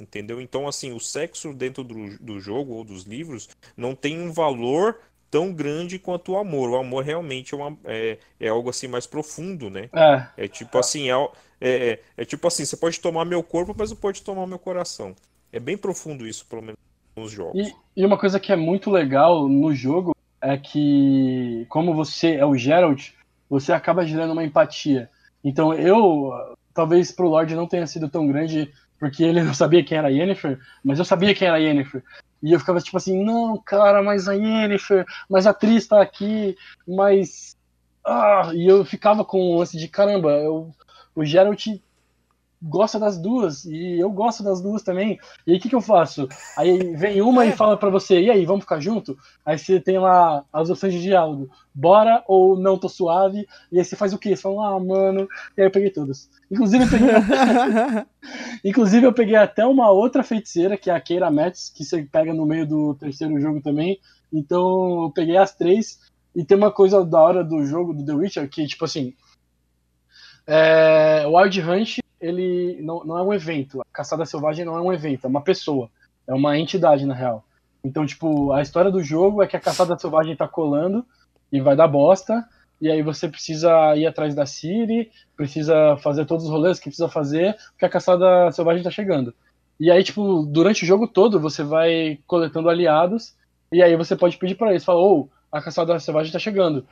Entendeu? Então, assim, o sexo dentro do, do jogo ou dos livros não tem um valor tão grande quanto o amor. O amor realmente é, uma- é, é algo assim mais profundo, né? É, É tipo assim, é, é, é- é tipo assim, você pode tomar meu corpo, mas não pode tomar meu coração. É bem profundo isso, pelo menos nos jogos. E, e uma coisa que é muito legal no jogo é que, como você é o Geralt, você acaba gerando uma empatia. Então eu, talvez pro Lorde não tenha sido tão grande, porque ele não sabia quem era a Yennefer, mas eu sabia quem era a Yennefer. E eu ficava tipo assim, não, cara, mas a Yennefer, mas a atriz tá aqui, mas. Ah, e eu ficava com o lance de caramba, eu, o Geralt gosta das duas, e eu gosto das duas também. E aí o que, que eu faço? Aí vem uma e fala pra você, e aí, vamos ficar junto? Aí você tem lá as opções de diálogo, bora ou não tô suave, e aí você faz o quê? Você fala, ah, mano, e aí eu peguei todas. Inclusive eu peguei, inclusive, eu peguei até uma outra feiticeira, que é a Keira Metz, que você pega no meio do terceiro jogo também. Então eu peguei as três, e tem uma coisa da hora do jogo do The Witcher, que tipo assim, é, Wild Hunt, ele não, não é um evento. A caçada selvagem não é um evento, é uma pessoa. É uma entidade, na real. Então, tipo, a história do jogo é que a caçada selvagem tá colando e vai dar bosta. E aí você precisa ir atrás da Siri, precisa fazer todos os rolês que precisa fazer, porque a caçada selvagem tá chegando. E aí, tipo, durante o jogo todo, você vai coletando aliados, e aí você pode pedir pra eles, fala, ô, a caçada selvagem tá chegando.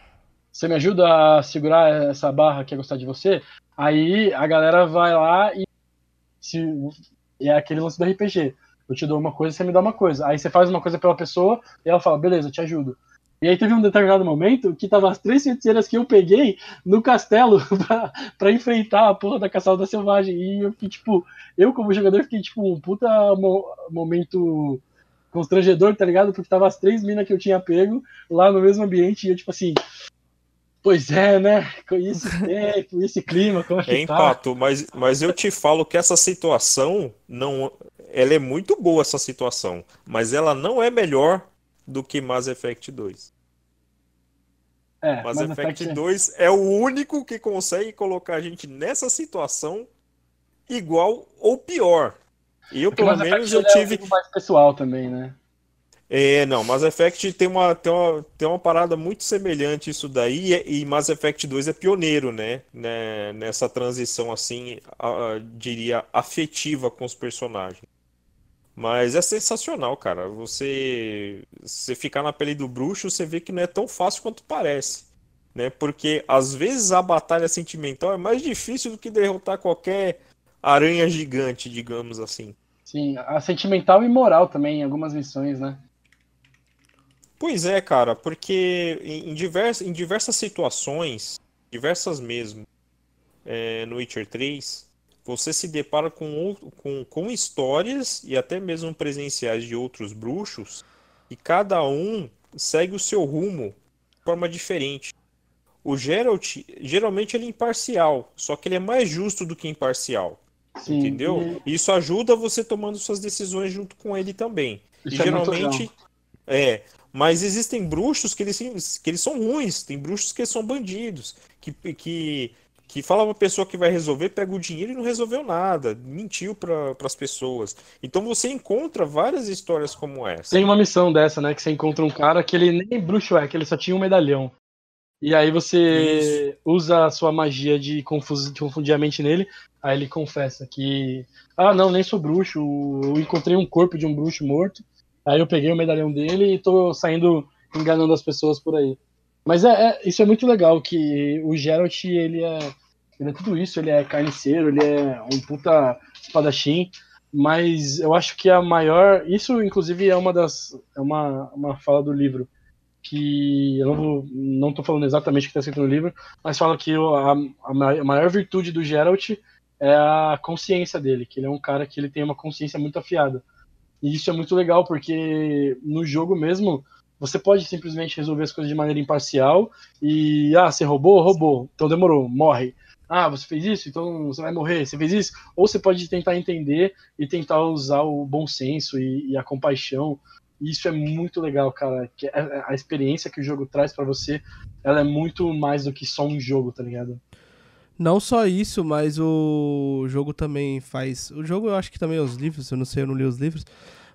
Você me ajuda a segurar essa barra que é gostar de você? Aí a galera vai lá e se, é aquele lance do RPG. Eu te dou uma coisa, você me dá uma coisa. Aí você faz uma coisa pela pessoa e ela fala, beleza, eu te ajudo. E aí teve um determinado momento que tava as três feiticeiras que eu peguei no castelo pra, enfrentar a porra da caçada da selvagem. E eu fiquei, tipo, eu como jogador fiquei, tipo, um puta mo momento constrangedor, tá ligado? Porque tava as três minas que eu tinha pego lá no mesmo ambiente e eu, tipo assim, Pois é, né? Com esse tempo, esse clima, como é que é empato, tá? mas, mas eu te falo que essa situação não. Ela é muito boa, essa situação. Mas ela não é melhor do que Mass Effect 2. É, Mass, Mass Effect, Effect 2 é... é o único que consegue colocar a gente nessa situação igual ou pior. E eu, pelo menos, eu tive. É um mais pessoal também, né? É, não, Mass Effect tem uma, tem uma, tem uma parada muito semelhante isso daí, e, e Mass Effect 2 é pioneiro, né, né nessa transição, assim, a, a, diria, afetiva com os personagens. Mas é sensacional, cara, você, você ficar na pele do bruxo, você vê que não é tão fácil quanto parece, né, porque às vezes a batalha sentimental é mais difícil do que derrotar qualquer aranha gigante, digamos assim. Sim, a sentimental e moral também, em algumas missões, né? Pois é, cara, porque em, diversas, em diversas situações, diversas mesmo, é, no Witcher 3, você se depara com, com, com histórias e até mesmo presenciais de outros bruxos, e cada um segue o seu rumo de forma diferente. O Geralt, geralmente ele é imparcial, só que ele é mais justo do que imparcial. Sim, entendeu? Isso ajuda você tomando suas decisões junto com ele também. Isso e é geralmente é, mas existem bruxos que eles, que eles são ruins, tem bruxos que são bandidos, que, que, que fala uma pessoa que vai resolver, pega o dinheiro e não resolveu nada, mentiu para as pessoas. Então você encontra várias histórias como essa. Tem uma missão dessa, né? Que você encontra um cara que ele nem bruxo é, que ele só tinha um medalhão. E aí você Isso. usa a sua magia de, confus, de confundir a mente nele, aí ele confessa que. Ah, não, nem sou bruxo, eu encontrei um corpo de um bruxo morto Aí eu peguei o medalhão dele e tô saindo enganando as pessoas por aí. Mas é, é isso é muito legal, que o Geralt, ele é, ele é tudo isso, ele é carniceiro, ele é um puta espadachim, mas eu acho que a maior, isso inclusive é uma das, é uma, uma fala do livro, que eu não, não tô falando exatamente o que está escrito no livro, mas fala que a, a maior virtude do Geralt é a consciência dele, que ele é um cara que ele tem uma consciência muito afiada. E isso é muito legal, porque no jogo mesmo, você pode simplesmente resolver as coisas de maneira imparcial e, ah, você roubou? Roubou. Então demorou, morre. Ah, você fez isso? Então você vai morrer. Você fez isso? Ou você pode tentar entender e tentar usar o bom senso e, e a compaixão. Isso é muito legal, cara. Que a, a experiência que o jogo traz para você, ela é muito mais do que só um jogo, tá ligado? Não só isso, mas o jogo também faz. O jogo eu acho que também os livros, eu não sei, eu não li os livros.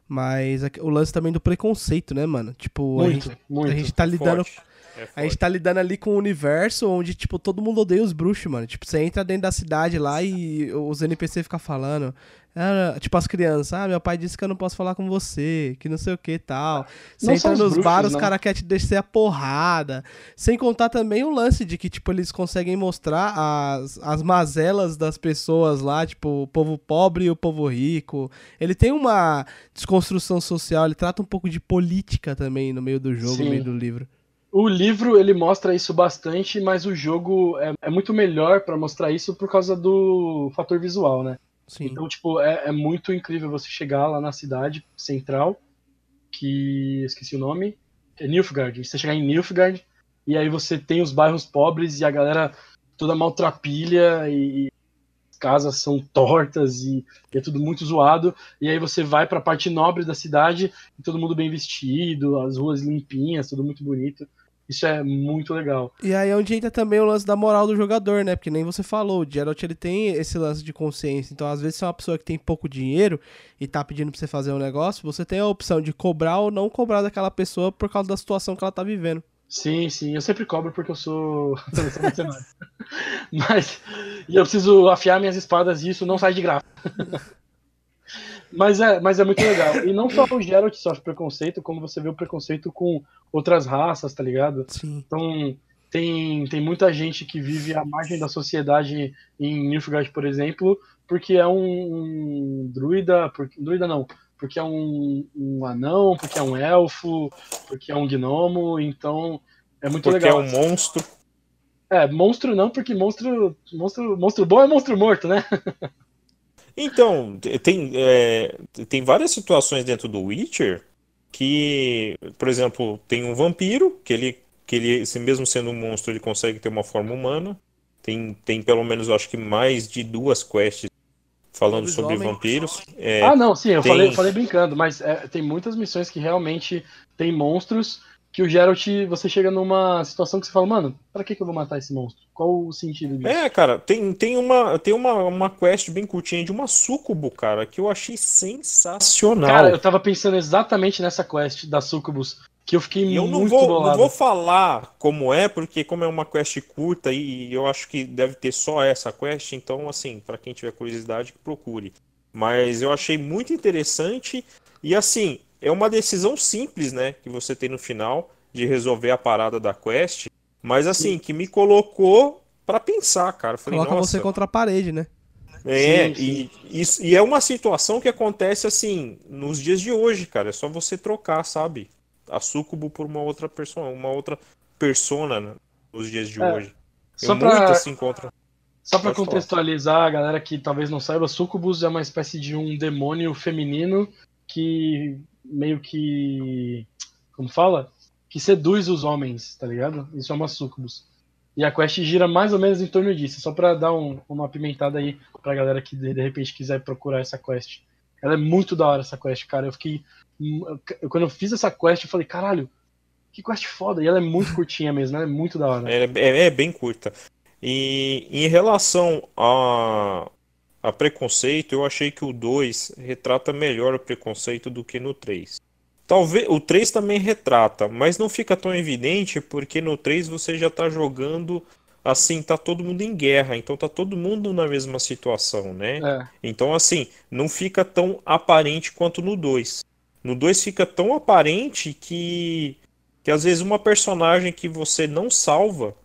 Mas o lance também do preconceito, né, mano? Tipo, muito, a, gente, muito. a gente tá lidando. Forte. É a gente tá lidando ali com um universo onde, tipo, todo mundo odeia os bruxos, mano. Tipo, você entra dentro da cidade lá e os NPC ficam falando. Ah, tipo, as crianças, ah, meu pai disse que eu não posso falar com você, que não sei o que e tal. Você não entra nos bares, os caras querem te descer a porrada. Sem contar também o lance de que, tipo, eles conseguem mostrar as, as mazelas das pessoas lá, tipo, o povo pobre e o povo rico. Ele tem uma desconstrução social, ele trata um pouco de política também no meio do jogo, Sim. no meio do livro. O livro ele mostra isso bastante, mas o jogo é, é muito melhor para mostrar isso por causa do fator visual, né? Sim. Então, tipo, é, é, muito incrível você chegar lá na cidade central, que esqueci o nome, é Nilfgaard. Você chegar em Nilfgaard e aí você tem os bairros pobres e a galera toda maltrapilha e, casas são tortas e, e, é tudo muito zoado. E aí você vai para a parte nobre da cidade e todo mundo bem vestido, as ruas limpinhas, tudo muito bonito. Isso é muito legal. E aí é onde entra também o lance da moral do jogador, né? Porque nem você falou, o Geralt ele tem esse lance de consciência. Então, às vezes, se é uma pessoa que tem pouco dinheiro e tá pedindo pra você fazer um negócio, você tem a opção de cobrar ou não cobrar daquela pessoa por causa da situação que ela tá vivendo. Sim, sim. Eu sempre cobro porque eu sou. Mas eu preciso afiar minhas espadas e isso não sai de graça. Mas é, mas é muito legal. E não só o Geralt sofre preconceito, como você vê o preconceito com outras raças, tá ligado? Sim. Então, tem, tem muita gente que vive à margem da sociedade em Nilfgaard, por exemplo, porque é um, um druida. Por, druida não. porque é um, um anão, porque é um elfo, porque é um gnomo, então é muito Porque legal. é um monstro. É, monstro não, porque monstro, monstro, monstro bom é monstro morto, né? Então, tem, é, tem várias situações dentro do Witcher que, por exemplo, tem um vampiro, que ele, que ele, se mesmo sendo um monstro, ele consegue ter uma forma humana. Tem, tem pelo menos, eu acho que mais de duas quests falando sobre Lobisomem. vampiros. É, ah, não, sim, eu tem- falei, eu falei brincando, mas é, tem muitas missões que realmente tem monstros que o Geralt, você chega numa situação que você fala, mano, pra que, que eu vou matar esse monstro? Qual o sentido disso? É, cara, tem, tem, uma, tem uma, uma quest bem curtinha de uma sucubo, cara, que eu achei sensacional. Cara, eu tava pensando exatamente nessa quest da Sucubus, que eu fiquei eu não muito vou, bolado. não vou falar como é, porque como é uma quest curta e eu acho que deve ter só essa quest, então assim, pra quem tiver curiosidade, procure. Mas eu achei muito interessante e assim, é uma decisão simples, né, que você tem no final de resolver a parada da quest, mas assim, que me colocou pra pensar, cara. Falei, Coloca nossa, você contra a parede, né? é, Sim, sim. E, isso- e é uma situação que acontece assim nos dias de hoje, cara. É só você trocar, sabe? A sucubo por uma outra persona, uma outra persona né, nos dias de É, hoje. Só pra, muito assim só falar. contextualizar a galera que talvez não saiba, Sucubus é uma espécie de um demônio feminino que meio que. Como fala? Que seduz os homens, tá ligado? Isso é uma Sucubus. E a quest gira mais ou menos em torno disso, só pra dar um- uma apimentada aí pra galera que de, de repente quiser procurar essa quest. Ela é muito da hora essa quest, cara. Eu fiquei. eu- quando eu fiz essa quest, eu falei, caralho, que quest foda. E ela é muito curtinha mesmo, ela é muito da hora. É, é, é bem curta. E em relação a, a preconceito, eu achei que o 2 retrata melhor o preconceito do que no 3. Talvez o 3 também retrata, mas não fica tão evidente porque no 3 você já tá jogando assim, tá todo mundo em guerra, então tá todo mundo na mesma situação, né? É. Então, assim, não fica tão aparente quanto no 2. No 2 fica tão aparente que, que às vezes uma personagem que você não salva,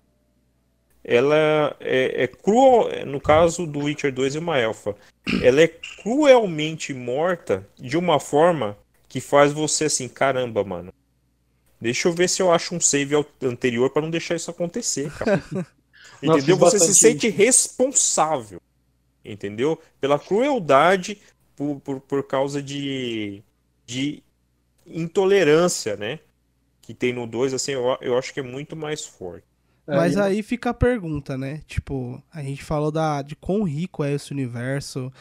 ela é, é cruel, no caso do Witcher 2 é uma elfa, ela é cruelmente morta de uma forma que faz você assim, caramba, mano. Deixa eu ver se eu acho um save anterior pra não deixar isso acontecer, cara. Nossa, Entendeu? fiz Você se sente responsável, entendeu? Pela crueldade por, por, por causa de, de intolerância, né? Que tem no 2, assim, eu, eu acho que é muito mais forte. É, Mas e- aí fica a pergunta, né? Tipo, a gente falou da, de quão rico é esse universo,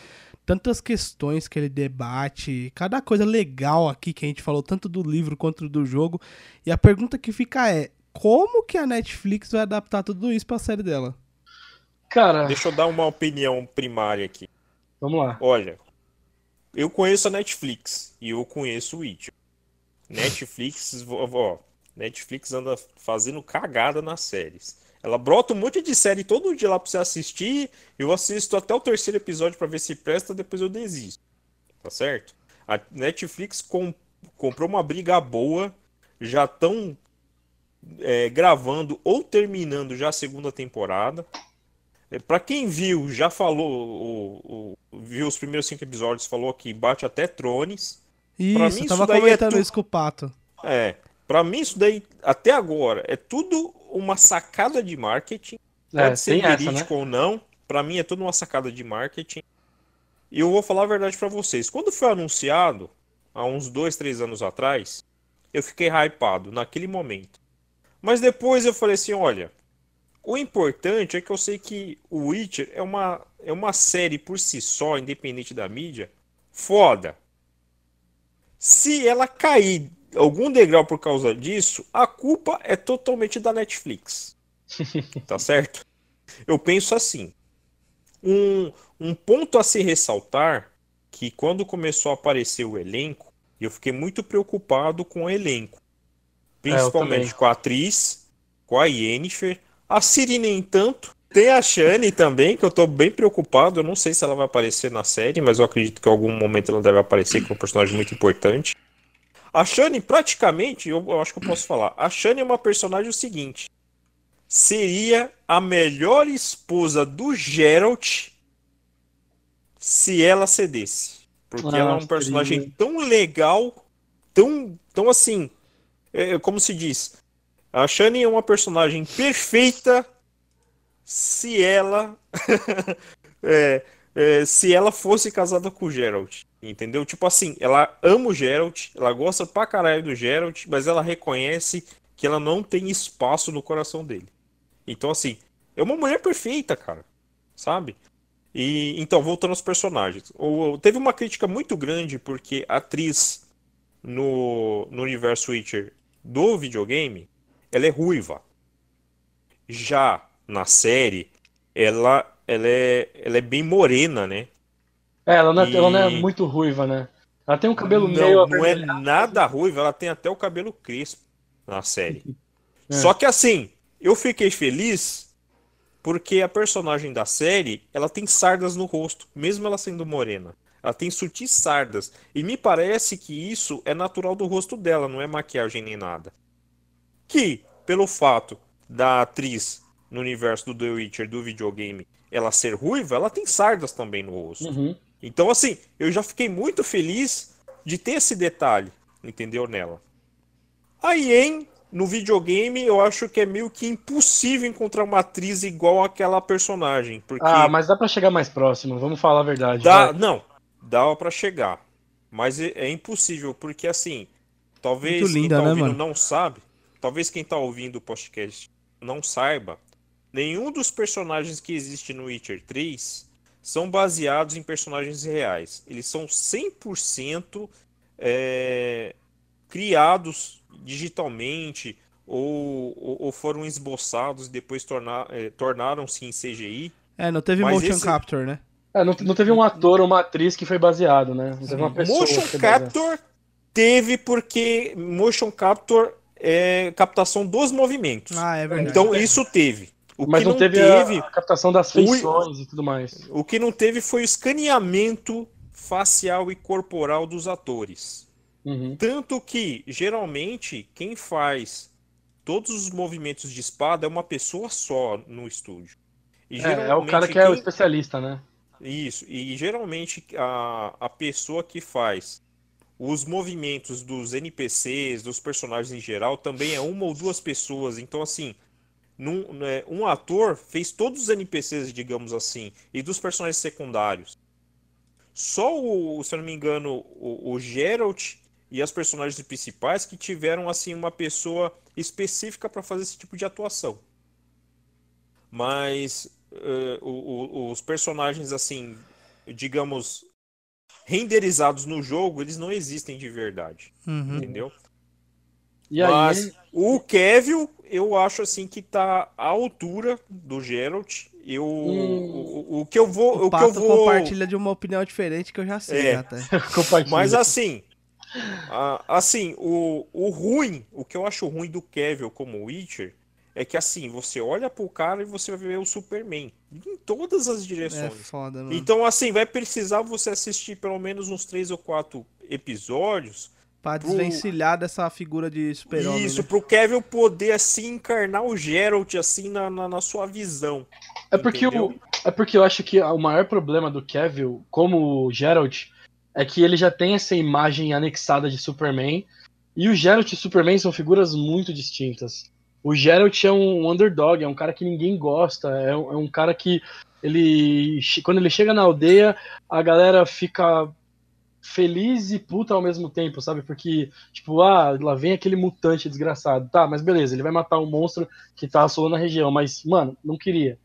tantas questões que ele debate, cada coisa legal aqui que a gente falou, tanto do livro quanto do jogo. E a pergunta que fica é: como que a Netflix vai adaptar tudo isso pra série dela? Cara, Deixa eu dar uma opinião primária aqui. vamos lá. Olha, eu conheço a Netflix e eu conheço o Witcher. Netflix, ó, Netflix anda fazendo cagada nas séries. Ela brota um monte de série todo dia lá pra você assistir. Eu assisto até o terceiro episódio pra ver se presta, depois eu desisto. Tá certo? A Netflix com- comprou uma briga boa, já estão gravando ou terminando já a segunda temporada. É, Pra quem viu, já falou, o- o- viu os primeiros cinco episódios, falou que bate até Trones. Pra Isso, mim, eu tava isso é comentando tu- isso com o Pato. É, pra mim isso daí, até agora, é tudo uma sacada de marketing. É, Pode ser tem essa, né? verídico ou não, pra mim é tudo uma sacada de marketing. E eu vou falar a verdade pra vocês. Quando foi anunciado, há uns dois, três anos atrás, eu fiquei hypado naquele momento. Mas depois eu falei assim, olha, o importante é que eu sei que o Witcher é uma, é uma série por si só, independente da mídia, foda. Se ela cair algum degrau por causa disso, a culpa é totalmente da Netflix. Tá certo? Eu penso assim. Um, um ponto a se ressaltar que quando começou a aparecer o elenco, eu fiquei muito preocupado com o elenco. Principalmente também. com a atriz, com a Yennefer, a Ciri nem tanto. Tem a Shane também, que eu tô bem preocupado. Eu não sei se ela vai aparecer na série, mas eu acredito que em algum momento ela deve aparecer, que é um personagem muito importante. A Shane, praticamente, eu, eu acho que eu posso falar. A Shane é uma personagem o seguinte: seria a melhor esposa do Geralt se ela cedesse. Porque Ah, ela é um seria. personagem tão legal, tão, tão assim, é, como se diz, a Shani é uma personagem perfeita se ela é, é, se ela fosse casada com o Geralt, entendeu? Tipo assim, ela ama o Geralt, ela gosta pra caralho do Geralt, mas ela reconhece que ela não tem espaço no coração dele. Então assim, é uma mulher perfeita, cara, sabe? E então, voltando aos personagens. O- teve uma crítica muito grande porque a atriz no, no universo Witcher do videogame, ela é ruiva. Já na série, ela, ela, é, ela é bem morena, né? É, ela não é, E- ela não é muito ruiva, né? Ela tem um cabelo não, meio não é nada ruiva, ela tem até o cabelo crespo na série. É. Só que assim, eu fiquei feliz porque a personagem da série, ela tem sardas no rosto, mesmo ela sendo morena. Ela tem sutis sardas. E me parece que isso é natural do rosto dela, não é maquiagem nem nada. Que, pelo fato da atriz no universo do The Witcher, do videogame, ela ser ruiva, ela tem sardas também no rosto. Uhum. Então, assim, eu já fiquei muito feliz de ter esse detalhe, entendeu? Nela. A Yen, no videogame, eu acho que é meio que impossível encontrar uma atriz igual àquela personagem. Porque Ah, mas dá pra chegar mais próximo, vamos falar a verdade. dá, vai. não, dava pra chegar. Mas é, é impossível, porque assim, talvez Muito quem linda, tá né, ouvindo mano? não sabe, talvez quem tá ouvindo o podcast não saiba, nenhum dos personagens que existe no Witcher 3 são baseados em personagens reais. Eles são 100% é, criados digitalmente ou, ou, ou foram esboçados e depois tornar, é, tornaram-se em CGI. É, não teve Mas motion esse- capture, né? É, não, não teve um ator ou uma atriz que foi baseado, né? Não teve uma pessoa. Motion que foi baseada. Capture teve porque Motion Capture é captação dos movimentos. Ah, é verdade. então isso teve. O Mas que não, teve, a- teve, a captação das feições e tudo mais. o que não teve foi o escaneamento facial e corporal dos atores. Uhum. Tanto que geralmente quem faz todos os movimentos de espada é uma pessoa só no estúdio. E É, é o cara que é o quem- especialista, né? Isso, e geralmente a, a pessoa que faz os movimentos dos NPCs, dos personagens em geral, também é uma ou duas pessoas. Então, assim, num- né, um ator fez todos os NPCs, digamos assim, e dos personagens secundários. Só o, se eu não me engano, o, o Geralt e as personagens principais que tiveram, assim, uma pessoa específica para fazer esse tipo de atuação. Mas eh, o- o- os personagens, assim, digamos, renderizados no jogo, eles não existem de verdade, Uhum. entendeu? E aí, Mas o Kevin, eu acho assim que tá à altura do Geralt. Eu, Hum. o, o- o que eu vou, O o que eu Pato vou, compartilha de uma opinião diferente que eu já sei, É. até. compartilha. mas assim, a- assim, o, o ruim, o que eu acho ruim do Kevin como Witcher é que assim, você olha pro cara e você vai ver o Superman em todas as É direções. foda, mano. Então, assim, vai precisar você assistir pelo menos uns três ou quatro episódios Pra pro- desvencilhar dessa figura de super-homem, Isso, né? pro Kevin poder assim encarnar o Geralt assim na, na, na sua visão. É porque, entendeu? o, é porque eu acho que o maior problema do Kevin, como o Geralt, é que ele já tem essa imagem anexada de Superman. E o Geralt e o Superman são figuras muito distintas. O Geralt é um underdog, é um cara que ninguém gosta, é um, é um cara que ele. Quando ele chega na aldeia, a galera fica feliz e puta ao mesmo tempo, sabe? Porque, tipo, ah, lá vem aquele mutante desgraçado. Tá, mas beleza, ele vai matar um monstro que tá assolando a região, mas, mano, não queria.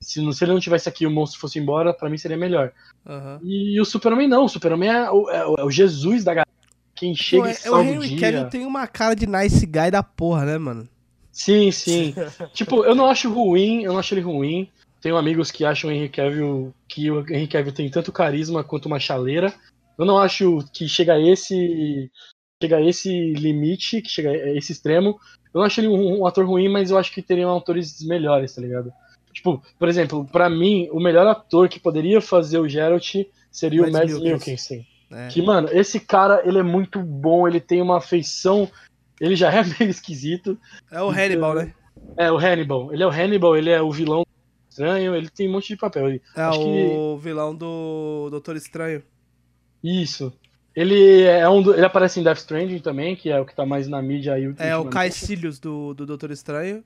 Se, não- se ele não tivesse aqui e o monstro fosse embora, pra mim seria melhor. Aham. E, o Super-Homem não, o Super-Homem é, o- é o- é o Jesus da galera. Quem chega Pô, e é, o salva o Henry. Cavill tem uma cara de nice guy da porra, né, mano? Sim, sim. tipo, eu não acho ruim, eu não acho ele ruim. Tenho amigos que acham o Henry Cavill que o Henry Cavill tem tanto carisma quanto uma chaleira. Eu não acho que chega a esse chega a esse limite, que chega a esse extremo. Eu não acho ele um, um ator ruim, mas eu acho que teriam atores melhores, tá ligado? Tipo, por exemplo, pra mim, o melhor ator que poderia fazer o Geralt seria o Mads Mikkelsen. É. Que, mano, esse cara, ele é muito bom, ele tem uma afeição, ele já é meio esquisito. É o Hannibal, né? É, o Hannibal. Ele é o Hannibal, ele é o vilão estranho, ele tem um monte de papel. Ele- É Acho o vilão do Doutor Estranho. Isso. Ele é um do- ele aparece em Death Stranding também, que é o que tá mais na mídia aí. É o. Caecilius do, do Doutor Estranho.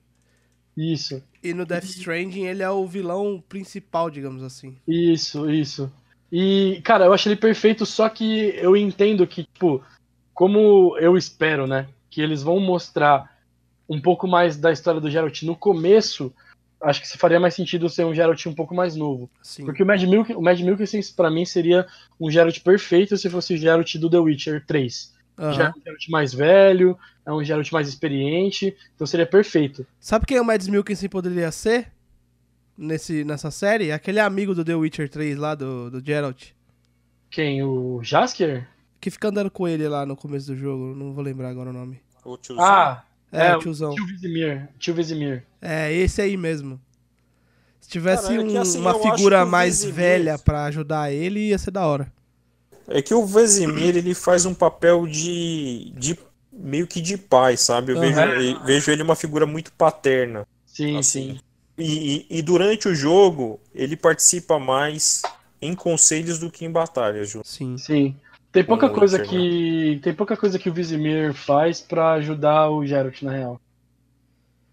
Isso. E no Death Stranding ele é o vilão principal, digamos assim. Isso, isso. E, cara, eu acho ele perfeito, só que eu entendo que, tipo, como eu espero, né, que eles vão mostrar um pouco mais da história do Geralt no começo, acho que se faria mais sentido ser um Geralt um pouco mais novo. Sim. Porque o Mad Milk, o Mad Milk pra mim seria um Geralt perfeito se fosse o Geralt do The Witcher 3. Aham. Já é um Geralt mais velho, é um Geralt mais experiente, então seria perfeito. Sabe quem o Mads Mikkelsen poderia ser? Nesse, nessa série? Aquele amigo do The Witcher 3 lá, do, do Geralt. Quem? O Jaskier? Que fica andando com ele lá no começo do jogo. Não vou lembrar agora o nome. O tiozinho. Ah, É, É, o tiozão. Tio Vizimir. Tio Vizimir. É, esse aí mesmo. Se tivesse Cara, é que um- assim, uma figura que mais Vesemir- velha pra ajudar ele, ia ser da hora. É que o Vesemir, ele faz um papel de, de meio que de pai, sabe? Eu Aham. vejo, eu vejo ele uma figura muito paterna. Sim, assim. sim. E, e- e durante o jogo, ele participa mais em conselhos do que em batalhas, Ju. Sim. Sim. Tem pouca coisa que. Tem pouca coisa que o Vizimir faz pra ajudar o Geralt, na real.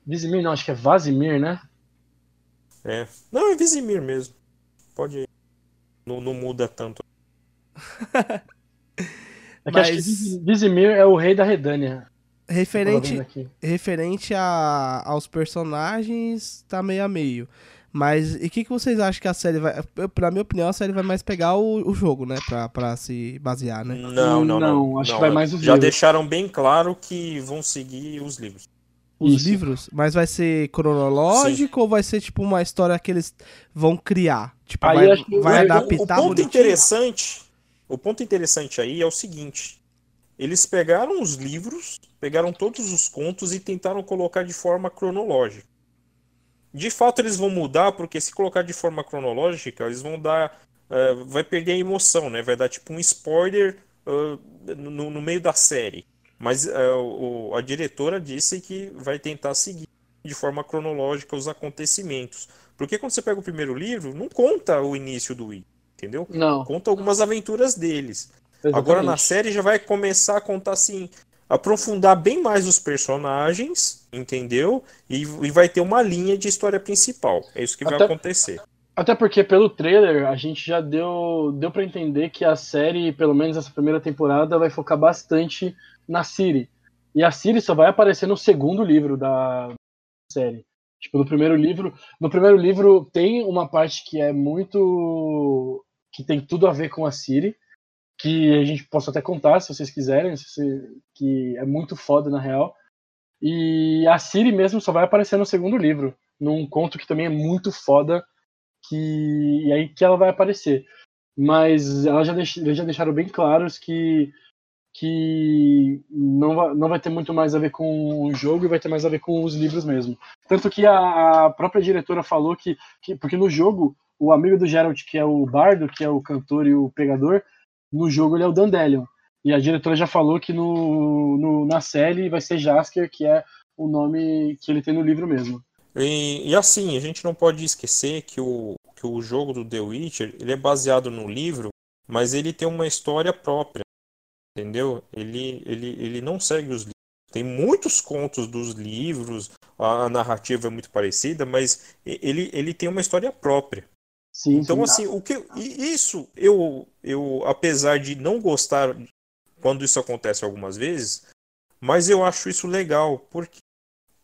Vizimir não, acho que é Vazimir, né? É. Não, é Vesemir mesmo. Pode ir. Não, não muda tanto. É que acho que Mas- Viz- Vizimir é o rei da Redânia. Referente, aqui. referente a, aos personagens, tá meio a meio. Mas e o que, que vocês acham que a série vai. Na minha opinião, a série vai mais pegar o, o jogo, né? Pra, pra se basear, né? Não, não, não. Não, acho que vai mais os Já livros. deixaram bem claro que vão seguir os livros. Os Isso. livros? Mas vai ser cronológico ou vai ser tipo uma história que eles vão criar? Tipo, Aí vai, que vai o- o adaptar ponto bonitinho? interessante, o ponto interessante aí é o seguinte: eles pegaram os livros, pegaram todos os contos e tentaram colocar de forma cronológica. De fato, eles vão mudar porque se colocar de forma cronológica, eles vão dar, eh, vai perder a emoção, né? Vai dar tipo um spoiler ah, no, no meio da série. Mas eh, o- a diretora disse que vai tentar seguir de forma cronológica os acontecimentos. Porque quando você pega o primeiro livro, não conta o início do Wii, entendeu? Não. Conta algumas aventuras deles. Exatamente. Agora na série já vai começar a contar assim, aprofundar bem mais os personagens, entendeu? E, e vai ter uma linha de história principal. É isso que vai Até- acontecer. Até porque pelo trailer a gente já deu, deu para entender que a série, pelo menos essa primeira temporada, vai focar bastante na Siri. E a Siri só vai aparecer no segundo livro da série. Tipo, no primeiro livro, no primeiro livro tem uma parte que é muito que tem tudo a ver com a Siri, que a gente possa até contar se vocês quiserem, se você- que é muito foda na real. E a Siri mesmo só vai aparecer no segundo livro, num conto que também é muito foda, que e aí que ela vai aparecer. Mas ela já deix, eles já deixaram bem claros que que não vai, não vai ter muito mais a ver com o jogo e vai ter mais a ver com os livros mesmo. Tanto que a, a própria diretora falou que, que porque no jogo o amigo do Geralt, que é o bardo, que é o cantor e o pegador, no jogo ele é o Dandelion. E a diretora já falou que no, no- na série vai ser Jasker, que é o nome que ele tem no livro mesmo. E, e assim, a gente não pode esquecer que o, que o jogo do The Witcher, ele é baseado no livro, mas ele tem uma história própria, entendeu? Ele, ele, ele não segue os livros. Tem muitos contos dos livros, a narrativa é muito parecida, mas ele, ele tem uma história própria. Sim, Então, sim. assim, o que isso eu, eu, apesar de não gostar quando isso acontece algumas vezes, mas eu acho isso legal, porque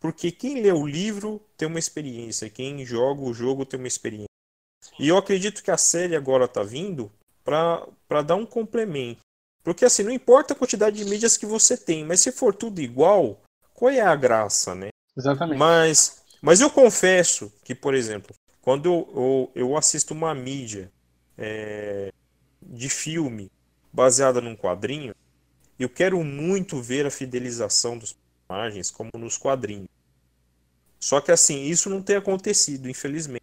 porque quem lê o livro tem uma experiência, quem joga o jogo tem uma experiência. E eu acredito que a série agora tá vindo para para dar um complemento. Porque assim, não importa a quantidade de mídias que você tem, mas se for tudo igual, qual é a graça, né? Exatamente. Mas, mas eu confesso que, por exemplo, quando eu, eu, eu assisto uma mídia é, de filme baseada num quadrinho, eu quero muito ver a fidelização dos personagens como nos quadrinhos. Só que assim, isso não tem acontecido, infelizmente.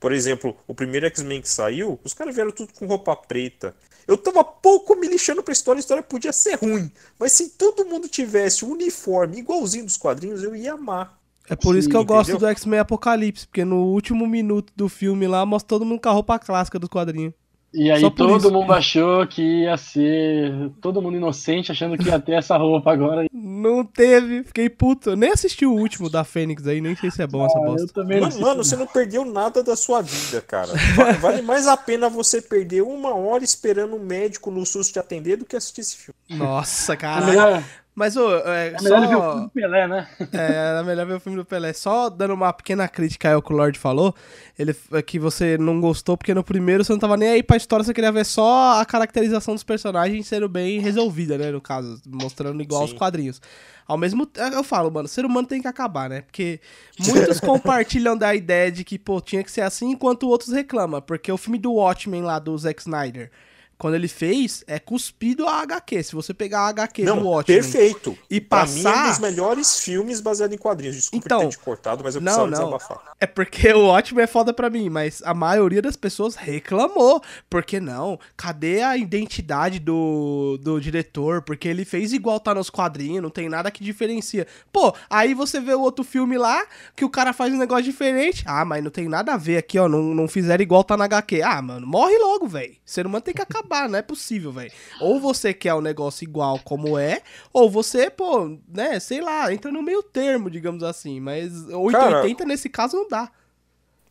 Por exemplo, o primeiro X-Men que saiu, os caras vieram tudo com roupa preta. Eu tava pouco me lixando pra história, a história podia ser ruim. Mas se todo mundo tivesse um uniforme igualzinho dos quadrinhos, eu ia amar. É por isso Sim, que eu gosto entendeu? do X-Men Apocalipse, porque no último minuto do filme lá mostra todo mundo com a roupa clássica do quadrinho. E aí todo isso. mundo achou que ia ser. Todo mundo inocente achando que ia ter essa roupa agora. Não teve, fiquei puto. Eu nem assisti o último da Fênix aí, nem sei se é bom essa Eu bosta. também não Mano, mano, se- você não perdeu nada da sua vida, cara. Va- Vale mais a pena você perder uma hora esperando um médico no SUS te atender do que assistir esse filme. Nossa, É caralho. melhor, Mas, ô, é, é melhor ver o só... filme do Pelé, né? É, era melhor ver o filme do Pelé. Só dando uma pequena crítica aí ao que o Lorde falou, ele, é que você não gostou porque no primeiro você não tava nem aí pra história, você queria ver só a caracterização dos personagens sendo bem resolvida, né, no caso, mostrando igual aos Sim. quadrinhos. Ao mesmo tempo, eu falo, mano, ser humano tem que acabar, né? Porque muitos compartilham da ideia de que, pô, tinha que ser assim, enquanto outros reclamam. Porque o filme do Watchmen lá, do Zack Snyder, quando ele fez, é cuspido a HQ. Se você pegar a HQ do Não, Watchmen... perfeito. E Pra mim, é um passar- dos melhores filmes baseados em quadrinhos. Desculpa Então, ter te cortado, mas eu não, precisava não. desabafar. É porque o ótimo é foda pra mim, mas a maioria das pessoas reclamou. Porque não? Cadê a identidade do, do diretor? Porque ele fez igual tá nos quadrinhos, não tem nada que diferencia. Pô, aí você vê o outro filme lá, que o cara faz um negócio diferente. Ah, mas não tem nada a ver aqui, ó. Não, não fizeram igual tá na HQ. Ah, mano, morre logo, velho. Ser humano tem que acabar, não é possível, velho. Ou você quer o negócio igual como é, ou você, pô, né, sei lá, entra no meio termo, digamos assim. Mas 880 nesse caso não dá.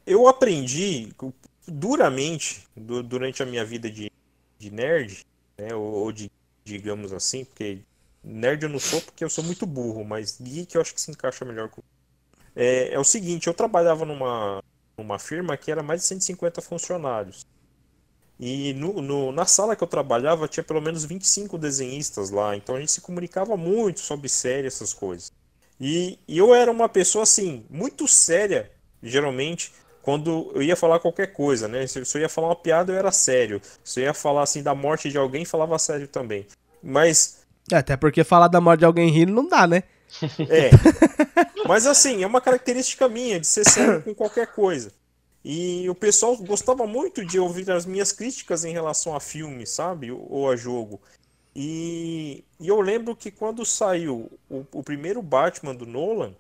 Eu aprendi duramente du- durante a minha vida de, de nerd, né, ou, ou de, digamos assim, porque nerd eu não sou porque eu sou muito burro, mas geek eu acho que se encaixa melhor com. É, é o seguinte, eu trabalhava numa, numa firma que era mais de 150 funcionários. E no, no- na sala que eu trabalhava tinha pelo menos 25 desenhistas lá, então a gente se comunicava muito sobre série, essas coisas. E, e eu era uma pessoa assim, muito séria, geralmente, quando eu ia falar qualquer coisa, né? Se se eu ia falar uma piada, eu era sério. Se eu ia falar assim da morte de alguém, falava sério também. Mas É, Até porque falar da morte de alguém rindo não dá, né? é. Mas assim, é uma característica minha de ser sério com qualquer coisa. E o pessoal gostava muito de ouvir as minhas críticas em relação a filme, sabe? Ou a jogo. E, e eu lembro que quando saiu o, o primeiro Batman do Nolan,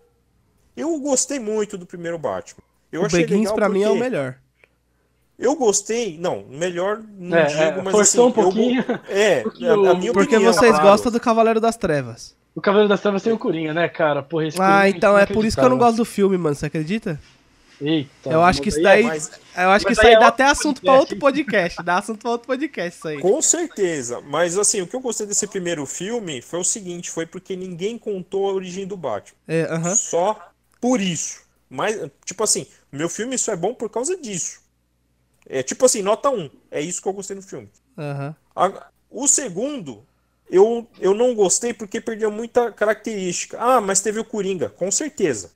eu gostei muito do primeiro Batman. Eu o achei Begins legal pra mim é o melhor. Eu gostei, não, melhor não É, digo, é, mas forçou assim, um eu pouquinho. é, Porque a, a o- minha Porque opinião, vocês claro. gostam do Cavaleiro das Trevas. O Cavaleiro das Trevas tem o Coringa, né, cara? Porra, esse Ah, Coringa então é por isso que eu não gosto do filme, mano. Você acredita? Eita. eu acho que isso aí daí. é- Mas Eu acho que Mas isso aí aí é dá até assunto pra podcast. outro podcast. Dá assunto pra outro podcast, isso aí. Com certeza, mas assim, o que eu gostei desse primeiro filme foi o seguinte, foi porque ninguém contou a origem do Batman. É, aham. Só por isso. Mas, tipo assim, meu filme só é bom por causa disso. É tipo assim, nota 1. É isso que eu gostei no filme. Aham. A- O segundo, eu, eu não gostei porque perdeu muita característica. Ah, mas teve o Coringa, com certeza.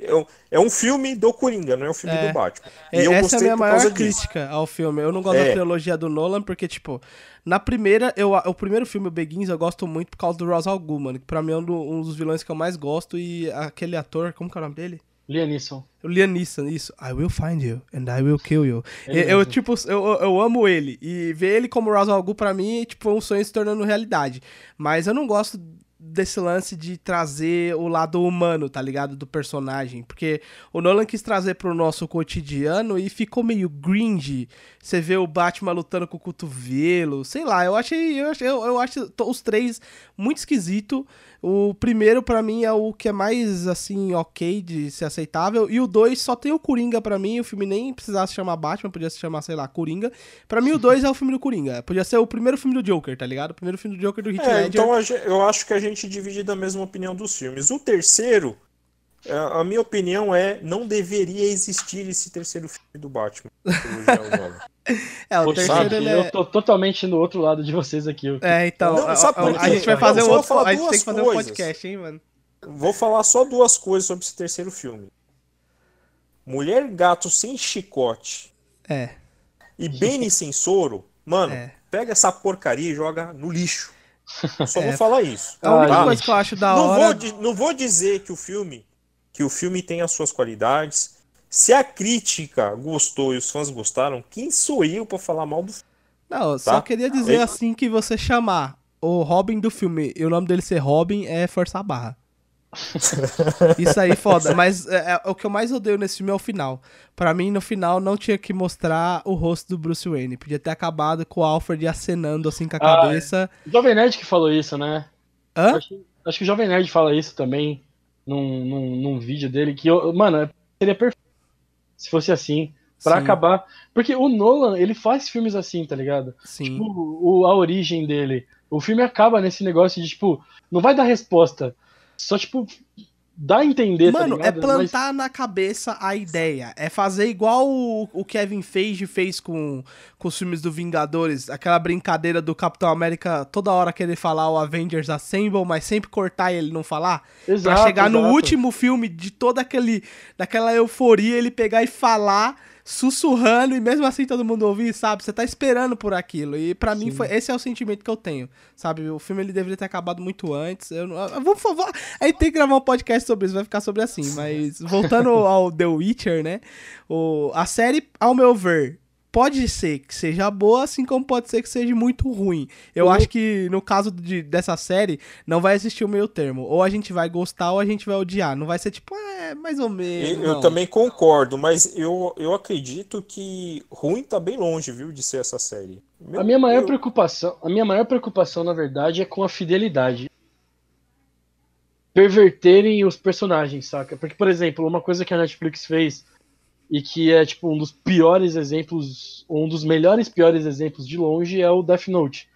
É um- É um filme do Coringa, não é um filme É. do Batman. É, E eu Essa é a minha maior causa disso. crítica ao filme. Eu não gosto da É. trilogia do Nolan, porque, tipo, na primeira, eu, o primeiro filme, o Begins, eu gosto muito por causa do al Ghul, mano, que pra mim é um, do- um dos vilões que eu mais gosto, e aquele ator, como que é o nome dele? Liam Neeson. O Liam Neeson, isso. I will find you and I will kill you. Ele eu, mesmo. tipo, eu, eu- amo ele. E ver ele como Ra's al Ghul, pra mim, tipo, é um sonho se tornando realidade. Mas eu não gosto desse lance de trazer o lado humano, tá ligado? Do personagem. Porque o Nolan quis trazer pro nosso cotidiano e ficou meio gringe. Você vê o Batman lutando com o cotovelo. Sei lá, eu achei. Eu, achei- eu, eu acho os três muito esquisito. O primeiro, pra mim, é o que é mais, assim, ok de ser aceitável. E o dois só tem o Coringa pra mim. O filme nem precisava se chamar Batman, podia se chamar, sei lá, Coringa. Pra mim, o dois é o filme do Coringa. Podia ser o primeiro filme do Joker, tá ligado? O primeiro filme do Joker do Heath É, Ledger. então eu acho que a gente divide da mesma opinião dos filmes. O terceiro, é, a minha opinião é, não deveria existir esse terceiro filme do Batman. É, o Poxa, terceiro, sabe, ele eu é... tô totalmente no outro lado de vocês aqui. eu- É, então, Não, a- sabe a, a gente vai Não, fazer só um outro, a gente tem duas que fazer um coisas. podcast, hein, mano. Vou falar só duas coisas sobre esse terceiro filme. Mulher Gato sem chicote É, e Benny sem soro, mano, É. pega essa porcaria e joga no lixo. Só É. vou falar isso. a única Ah, coisa que eu acho da não, hora... vou, não vou dizer que o filme que o filme tem as suas qualidades. Se a crítica gostou e os fãs gostaram, quem sou eu pra falar mal do filme? Não, eu só Tá? queria dizer É- assim que você chamar o Robin do filme e o nome dele ser Robin é forçar a barra. Isso aí, foda. Mas é, é, o que eu mais odeio nesse filme é o final. Pra mim, no final, não tinha que mostrar o rosto do Bruce Wayne. Podia ter acabado com o Alfred acenando assim com a Ah, cabeça. O Jovem Nerd que falou isso, né? Hã? Acho, acho que o Jovem Nerd fala isso também num, num, num vídeo dele. Que, eu, mano, seria perfeito se fosse assim. Pra Sim, acabar. Porque o Nolan, ele faz filmes assim, tá ligado? Sim. Tipo, o, a origem dele. O filme acaba nesse negócio de, tipo, não vai dar resposta. Só, tipo, dá a entender, Mano, tá é ligado? Mas- plantar na cabeça a ideia. É fazer igual o, o Kevin Feige fez com, com os filmes do Vingadores. Aquela brincadeira do Capitão América toda hora querer falar o Avengers Assemble, mas sempre cortar e ele não falar. Exato, pra chegar no exato. último filme, de toda aquele, daquela euforia, ele pegar e falar, sussurrando, e mesmo assim todo mundo ouvir, sabe? Você tá esperando por aquilo. E pra mim, foi, esse é o sentimento que eu tenho, sabe? O filme ele deveria ter acabado muito antes. Eu, não- vamos, favor, a gente tem que gravar um podcast sobre isso, vai ficar sobre assim. Mas voltando ao The Witcher, né? O, a série, ao meu ver. Pode ser que seja boa, assim como pode ser que seja muito ruim. Eu Uhum. acho que no caso de, dessa série, não vai existir o meio termo. Ou a gente vai gostar ou a gente vai odiar. Não vai ser tipo, é, mais ou menos. Eu, eu também concordo, mas eu, eu acredito que ruim tá bem longe, viu, de ser essa série. Meu A minha maior Deus. preocupação, a minha maior preocupação, na verdade, é com a fidelidade. Perverterem os personagens, saca? Porque, por exemplo, uma coisa que a Netflix fez e que é tipo um dos piores exemplos, um dos melhores piores exemplos de longe é o Death Note.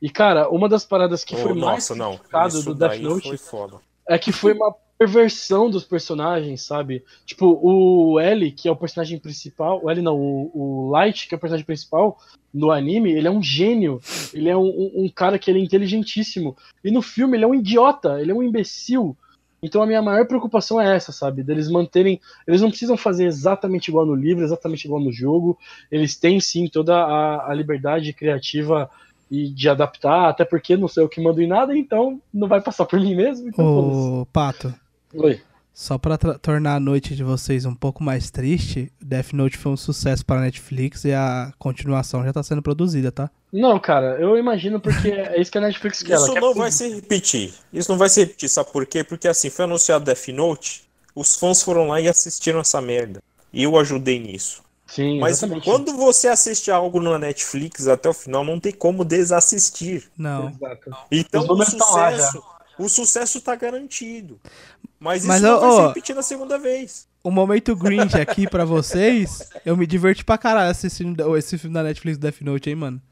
E cara, uma das paradas que Oh, foi mais nossa, não. criticado do Death Note é que foi uma perversão dos personagens, sabe? Tipo, o L, que é o personagem principal, o L não, o, o Light, que é o personagem principal no anime, ele é um gênio, ele é um, um- um cara que ele é inteligentíssimo. E no filme ele é um idiota, ele é um imbecil. Então a minha maior preocupação é essa, sabe? Deles manterem. Eles não precisam fazer exatamente igual no livro, exatamente igual no jogo. Eles têm sim toda a, a liberdade criativa e de adaptar, até porque não sei o que mando em nada, então não vai passar por mim mesmo. Então. Ô, Pato, Oi. só pra tra- tornar a noite de vocês um pouco mais triste, Death Note foi um sucesso para Netflix e a continuação já tá sendo produzida, tá? Não, cara, eu imagino porque é isso que a Netflix quer. Isso quer não tudo. vai se repetir. Isso não vai se repetir, sabe por quê? Porque assim, foi anunciado Death Note, os fãs foram lá e assistiram essa merda. E eu ajudei nisso. Sim, Mas exatamente. quando você assiste algo na Netflix até o final, não tem como desassistir. Não. Exato. Então o sucesso, o sucesso tá garantido. Mas isso Mas, não vai se repetir na segunda vez. O momento Grinch aqui pra vocês, eu me diverti pra caralho assistindo esse filme da Netflix Death Note, hein, mano.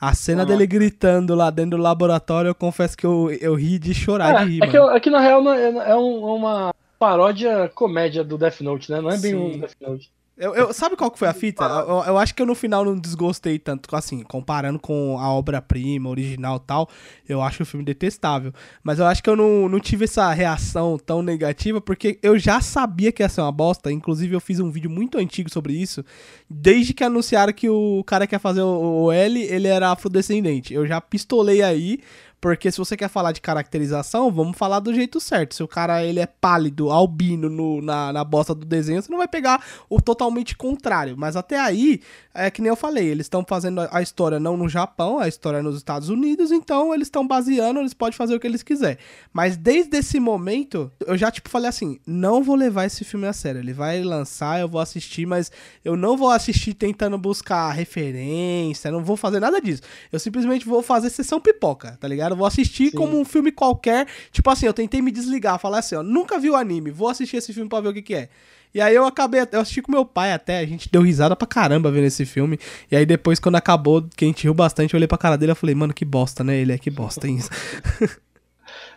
A cena dele gritando lá dentro do laboratório, eu confesso que eu, eu ri de chorar de rir, É, é, que, eu- é que na real não é, é um- uma paródia comédia do Death Note, né? Não é bem Sim. um Death Note. Eu, eu- sabe qual que foi a fita? Eu, eu acho que eu no final não desgostei tanto, assim, comparando com a obra-prima, original e tal, eu acho o filme detestável. Mas eu acho que eu não, não tive essa reação tão negativa, porque eu já sabia que ia ser uma bosta. Inclusive, eu fiz um vídeo muito antigo sobre isso, desde que anunciaram que o cara que ia fazer o, o L, ele era afrodescendente. Eu já pistolei aí, porque se você quer falar de caracterização, vamos falar do jeito certo. Se o cara ele é pálido, albino no- na, na bosta do desenho, você não vai pegar o totalmente contrário. Mas até aí, é que nem eu falei, eles estão fazendo a- história não no Japão, a história é nos Estados Unidos, então eles estão baseando, eles podem fazer o que eles quiserem. Mas desde esse momento, eu já tipo falei assim, não vou levar esse filme a sério. Ele vai lançar, eu vou assistir, mas eu não vou assistir tentando buscar referência, não vou fazer nada disso. Eu simplesmente vou fazer sessão pipoca, tá ligado? Eu vou assistir Sim. como um filme qualquer. Tipo assim, eu tentei me desligar, falar assim, ó, nunca vi o anime, vou assistir esse filme pra ver o que que é. E aí eu acabei, eu assisti com meu pai até, a gente deu risada pra caramba vendo esse filme. E aí depois, quando acabou, que a gente riu bastante, eu olhei pra cara dele e falei, mano, que bosta, né? Ele é que bosta, hein?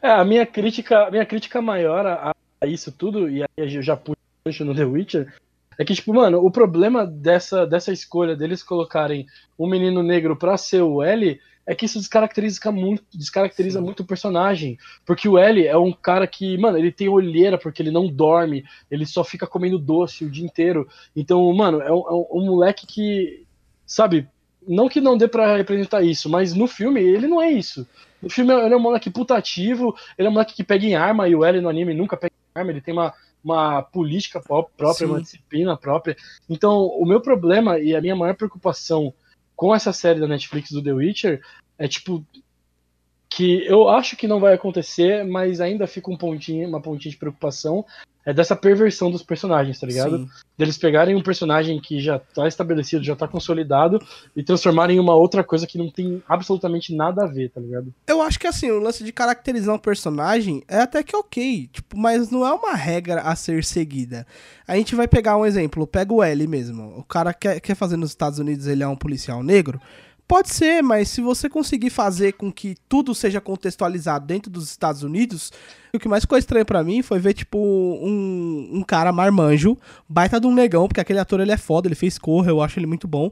É, a minha crítica, a minha crítica maior a, a isso tudo, e aí eu já puxo no The Witcher, é que, tipo, mano, o problema dessa, dessa escolha deles colocarem um menino negro pra ser o L é que isso descaracteriza muito, descaracteriza Sim. muito o personagem. Porque o L é um cara que, mano, ele tem olheira porque ele não dorme, ele só fica comendo doce o dia inteiro. Então, mano, é um, é um- moleque que, sabe, não que não dê pra representar isso, mas no filme ele não é isso. No filme ele é um moleque putativo, ele é um moleque que pega em arma, e o L no anime nunca pega em arma, ele tem uma, uma política pró- própria, Sim. uma disciplina própria. Então, o meu problema e a minha maior preocupação com essa série da Netflix do The Witcher é, tipo, que eu acho que não vai acontecer, mas ainda fica um pontinho, uma pontinha de preocupação, é dessa perversão dos personagens, tá ligado? Sim. Deles pegarem um personagem que já tá estabelecido, já tá consolidado, e transformarem em uma outra coisa que não tem absolutamente nada a ver, tá ligado? Eu acho que assim, o lance de caracterizar um personagem é até que ok, tipo, mas não é uma regra a ser seguida. A gente vai pegar um exemplo, pega o L mesmo. O cara quer, quer fazer nos Estados Unidos, ele é um policial negro. Pode ser, mas se você conseguir fazer com que tudo seja contextualizado dentro dos Estados Unidos, o que mais ficou estranho pra mim foi ver, tipo, um, um cara marmanjo, baita de um negão, porque aquele ator ele é foda, ele fez Corra, eu acho ele muito bom.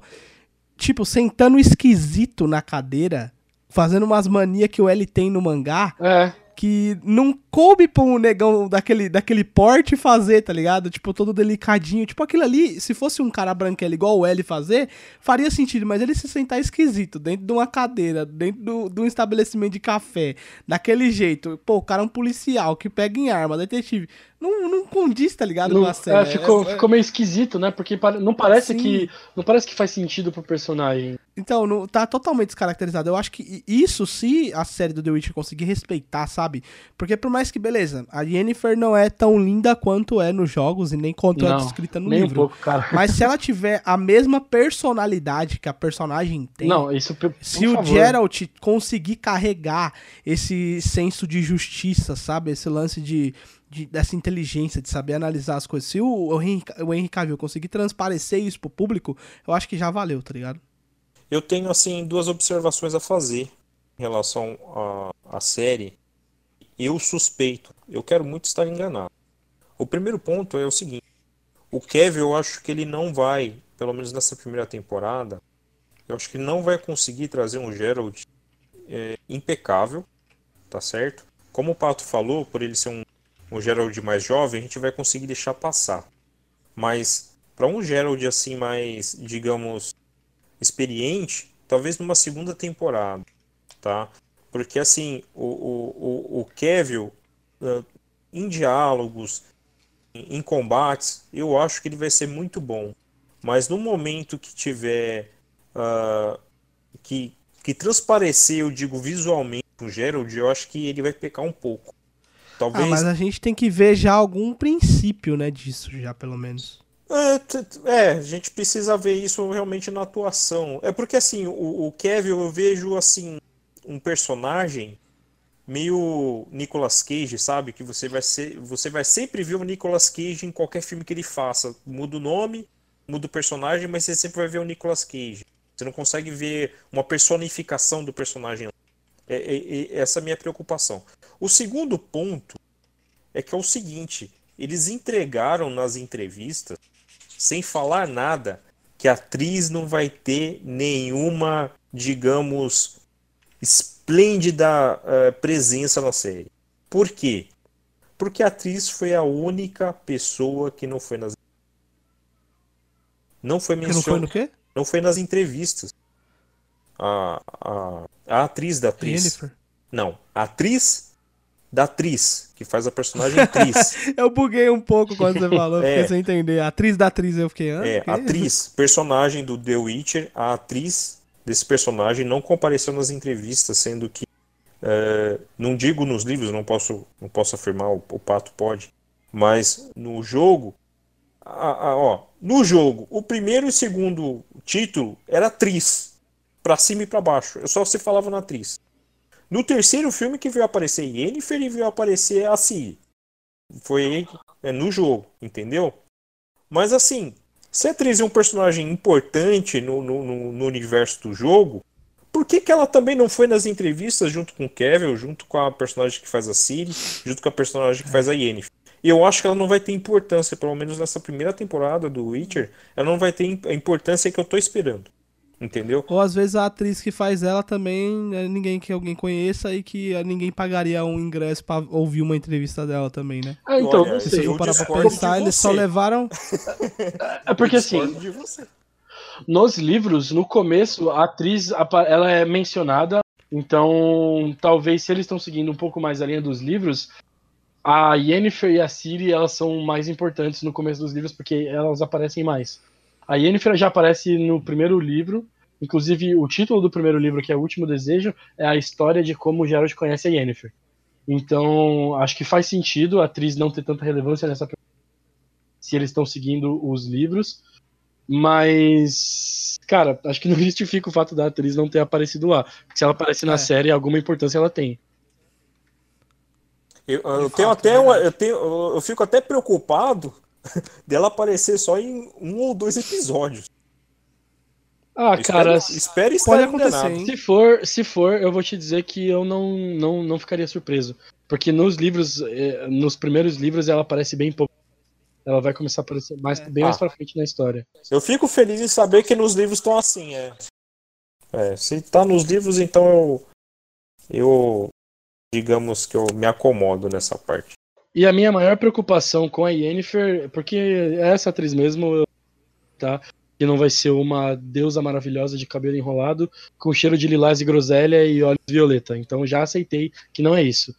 Tipo, sentando esquisito na cadeira, fazendo umas manias que o L tem no mangá, É, que não coube pra um negão daquele, daquele porte fazer, tá ligado? Tipo, todo delicadinho. Tipo, aquilo ali, se fosse um cara branquelo igual o L fazer, faria sentido, mas ele se sentar esquisito dentro de uma cadeira, dentro do- de um estabelecimento de café, daquele jeito. Pô, o cara é um policial que pega em arma, detetive. Não, não condiz, tá ligado? não- com a cena. é, ficou, É- é- ficou meio esquisito, né? Porque não parece Sim. que não parece que faz sentido pro personagem. Então, não, tá totalmente descaracterizado. Eu acho que isso, se a série do The Witcher conseguir respeitar, sabe? Porque por mais que, beleza, a Yennefer não é tão linda quanto é nos jogos e nem quanto é Não, descrita no Nem um livro. pouco, cara. Mas se ela tiver a mesma personalidade que a personagem tem, Não, isso por se o. Geralt conseguir carregar esse senso de justiça, sabe? Esse lance de, de- dessa inteligência, de saber analisar as coisas. Se o, o, Henry, o Henry Cavill conseguir transparecer isso pro público, eu acho que já valeu, tá ligado? Eu tenho, assim, duas observações a fazer em relação à, série. Eu suspeito, eu quero muito estar enganado. O primeiro ponto é o seguinte: o Kevin, eu acho que ele não vai, pelo menos nessa primeira temporada, eu acho que ele não vai conseguir trazer um Geralt é, impecável, tá certo? Como o Pato falou, por ele ser um, um Geralt mais jovem, a gente vai conseguir deixar passar. Mas para um Geralt assim mais, digamos, experiente, talvez numa segunda temporada, tá? Porque assim, o, o, o, o Kevin, ah, em diálogos, em, combates, eu acho que ele vai ser muito bom. Mas no momento que tiver ah, que, que transparecer, eu digo visualmente, o Gerald, eu acho que ele vai pecar um pouco. Ah, Talvez. mas a gente tem que ver já algum princípio, né, disso já, pelo menos. É, é, a gente precisa ver isso realmente na atuação. É porque assim, o, o Kevin eu vejo assim um personagem meio Nicolas Cage, sabe? Que você vai ser, você vai sempre ver o Nicolas Cage em qualquer filme que ele faça. Muda o nome, muda o personagem, mas você sempre vai ver o Nicolas Cage. Você não consegue ver uma personificação do personagem. É, é- é- essa é a minha preocupação. O segundo ponto é que é o seguinte: eles entregaram nas entrevistas, sem falar nada, que a atriz não vai ter nenhuma, digamos, esplêndida eh, presença na série. Por quê? Porque a atriz foi a única pessoa que não foi nas não foi Que não foi mencionada, no quê? não foi nas entrevistas. A, a, a atriz da atriz. Jennifer. Não, a atriz da atriz, que faz a personagem atriz. Eu buguei um pouco quando você falou, É. porque sem entender. A atriz da atriz, eu fiquei. Ah, É, atriz, personagem do The Witcher, a atriz desse personagem não compareceu nas entrevistas, sendo que é, não digo nos livros, não posso, não posso afirmar, o, o Pato pode, mas no jogo, a- a- ó, no jogo, o primeiro e o segundo título era atriz, pra cima e pra baixo, só se falava na atriz. No terceiro filme que veio aparecer Yennefer e veio aparecer a Ciri. Foi é, no jogo, entendeu? Mas assim, se a atriz é um personagem importante no, no, no- universo do jogo, por que, que ela também não foi nas entrevistas junto com o Kevin, junto com a personagem que faz a Ciri, junto com a personagem que faz a Yennefer? E eu acho que ela não vai ter importância, pelo menos nessa primeira temporada do Witcher, ela não vai ter a importância que eu tô esperando. Entendeu? Ou às vezes a atriz que faz ela também é ninguém que alguém conheça e que eh, ninguém pagaria um ingresso pra ouvir uma entrevista dela também, né? Ah, então, Olha, não Se sei. você eu for parar pra discordo pensar, eles só levaram. É porque assim, discordo de você. nos livros, no começo, a atriz ela é mencionada. Então, talvez se eles estão seguindo um pouco mais a linha dos livros, a Yennefer e a Ciri elas são mais importantes no começo dos livros porque elas aparecem mais. A Yennefer já aparece no primeiro livro Inclusive, o título do primeiro livro, que é O Último Desejo, é a história de como o Geralt conhece a Yennefer. Então, acho que faz sentido a atriz não ter tanta relevância nessa se eles estão seguindo os livros. Mas, cara, acho que não justifica o fato da atriz não ter aparecido lá. Porque se ela aparece na É. série, alguma importância ela tem. Eu, eu tenho fato, até é uma- eu, tenho, eu fico até preocupado dela aparecer só em um ou dois episódios. Ah, Eu cara, espero, espero estar Pode acontecer, hein? se for, se for, eu vou te dizer que eu não, não, não ficaria surpreso. Porque nos livros, eh, nos primeiros livros, ela aparece bem pouco. Ela vai começar a aparecer mais, bem mais Ah. pra frente na história. Eu fico feliz em saber que nos livros estão assim, é. É, se tá nos livros, então eu. Eu. Digamos que eu me acomodo nessa parte. E a minha maior preocupação com a Yennefer, porque é essa atriz mesmo, tá? Que não vai ser uma deusa maravilhosa de cabelo enrolado, com cheiro de lilás e groselha e olhos violeta. Então já aceitei que não é isso.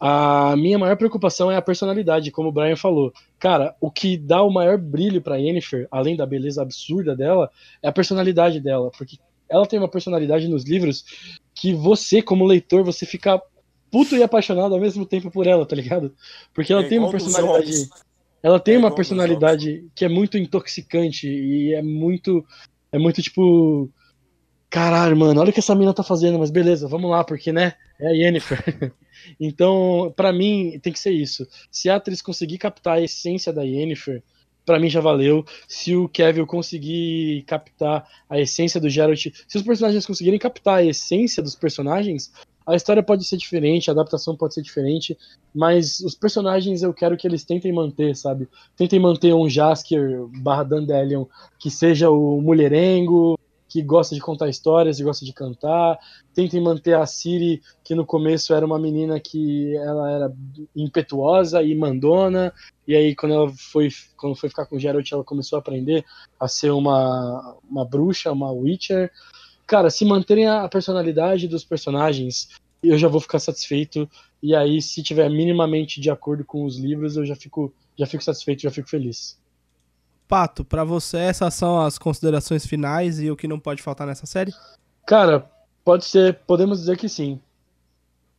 A minha maior preocupação é a personalidade, como o Brian falou. Cara, o que dá o maior brilho pra Yennefer, além da beleza absurda dela, é a personalidade dela. Porque ela tem uma personalidade nos livros que você, como leitor, você fica puto e apaixonado ao mesmo tempo por ela, tá ligado? Porque ela É tem uma personalidade. Ela tem É uma personalidade que é muito intoxicante e é muito. É muito tipo. Caralho, mano, olha o que essa mina tá fazendo, mas beleza, vamos lá, porque, né? É a Yennefer. então, pra mim, tem que ser isso. Se a atriz conseguir captar a essência da Yennefer, pra mim já valeu. Se o Kevin conseguir captar a essência do Geralt, se os personagens conseguirem captar a essência dos personagens, a história pode ser diferente, a adaptação pode ser diferente, mas os personagens eu quero que eles tentem manter, sabe? Tentem manter um Jaskier barra Dandelion que seja o mulherengo, que gosta de contar histórias e gosta de cantar. Tentem manter a Ciri, que no começo era uma menina que ela era impetuosa e mandona, e aí quando ela foi, quando foi ficar com o Geralt, ela começou a aprender a ser uma, uma bruxa, uma Witcher. Cara, se manterem a personalidade dos personagens, eu já vou ficar satisfeito. E aí, se tiver minimamente de acordo com os livros, eu já fico, já fico satisfeito, já fico feliz. Pato, pra você essas são as considerações finais e o que não pode faltar nessa série? Cara, pode ser, podemos dizer que sim.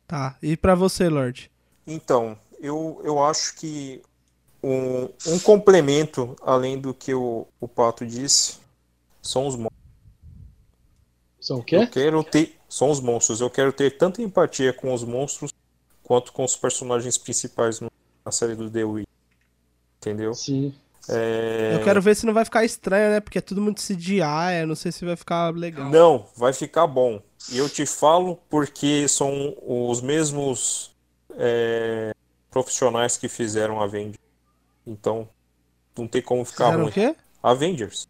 Tá. E pra você, Lorde? Então, eu, eu acho que um, um complemento, além do que o, o Pato disse, são os. São o Eu quê? quero ter. São os monstros. Eu quero ter tanta empatia com os monstros quanto com os personagens principais na série do The Witcher. Entendeu? Sim. É, Eu quero ver se não vai ficar estranho, né? Porque é tudo muito CGI, eu não sei se vai ficar legal. Não, vai ficar bom. E eu te falo porque são os mesmos é, profissionais que fizeram Avengers. Então, não tem como ficar Fizeram ruim. o quê? Avengers.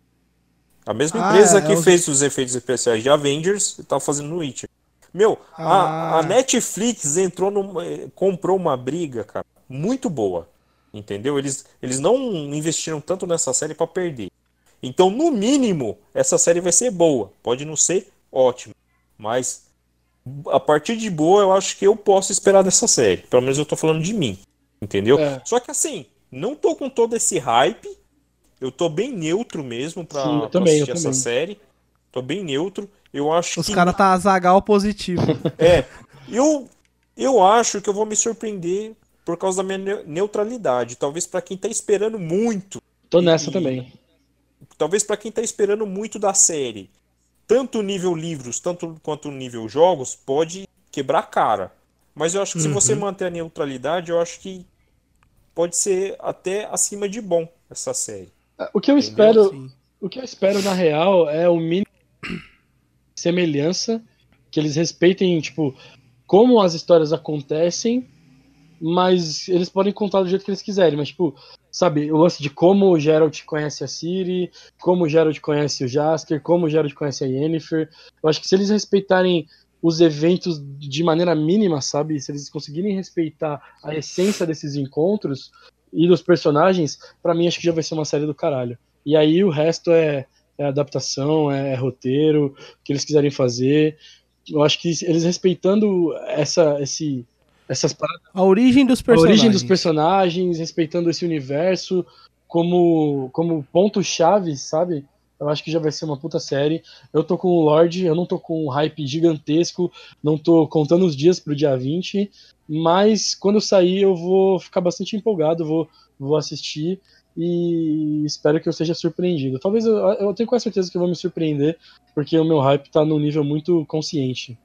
A mesma Ah, empresa é, que fez os efeitos especiais de Avengers tá fazendo no Witcher. Meu, a, Ah. a Netflix entrou numa, eh, comprou uma briga, cara, muito boa. Entendeu? Eles, eles não investiram tanto nessa série pra perder. Então, no mínimo, essa série vai ser boa. Pode não ser ótima, mas a partir de boa, eu acho que eu posso esperar dessa série. Pelo menos eu tô falando de mim. Entendeu? É. Só que assim, não tô com todo esse hype. Eu tô bem neutro mesmo pra, Sim, eu pra também, eu assistir essa série. Tô bem neutro. Eu acho Os que. caras tá azagal positivo. É. Eu, eu acho que eu vou me surpreender por causa da minha neu- neutralidade. Talvez pra quem tá esperando muito. Tô nessa e- também. Talvez pra quem tá esperando muito da série. Tanto nível livros, tanto quanto nível jogos, pode quebrar a cara. Mas eu acho que se você manter a neutralidade, eu acho que pode ser até acima de bom essa série. O que eu Entendeu? espero, Sim. o que eu espero na real é o mínimo semelhança que eles respeitem, tipo, como as histórias acontecem, mas eles podem contar do jeito que eles quiserem, mas tipo, sabe, o lance de como o Geralt conhece a Ciri, como o Geralt conhece o Jasker, como o Geralt conhece a Yennefer. Eu acho que se eles respeitarem os eventos de maneira mínima, sabe, se eles conseguirem respeitar a essência desses encontros e dos personagens, pra mim acho que já vai ser uma série do caralho. E aí o resto é, é adaptação, é, roteiro, o que eles quiserem fazer. Eu acho que eles respeitando essa, esse, essas paradas, A origem dos a personagens. origem dos personagens, respeitando esse universo como, como ponto-chave, sabe? Eu acho que já vai ser uma puta série. Eu tô com o Lorde, eu não tô com um hype gigantesco, não tô contando os dias pro dia 20, mas quando sair eu vou ficar bastante empolgado, vou, vou assistir e espero que eu seja surpreendido. Talvez eu, eu tenho quase certeza que eu vou me surpreender, porque o meu hype tá num nível muito consciente.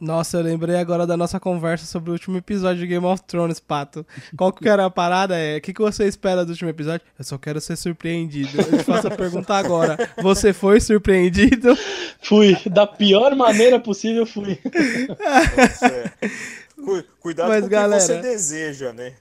Nossa, eu lembrei agora da nossa conversa sobre o último episódio de Game of Thrones, Pato. Qual que era a parada? É, o que, que você espera do último episódio? Eu só quero ser surpreendido. Eu te faço a pergunta agora. Você foi surpreendido? Fui. Da pior maneira possível, fui. Cuidado Mas, com o galera- que você deseja, né?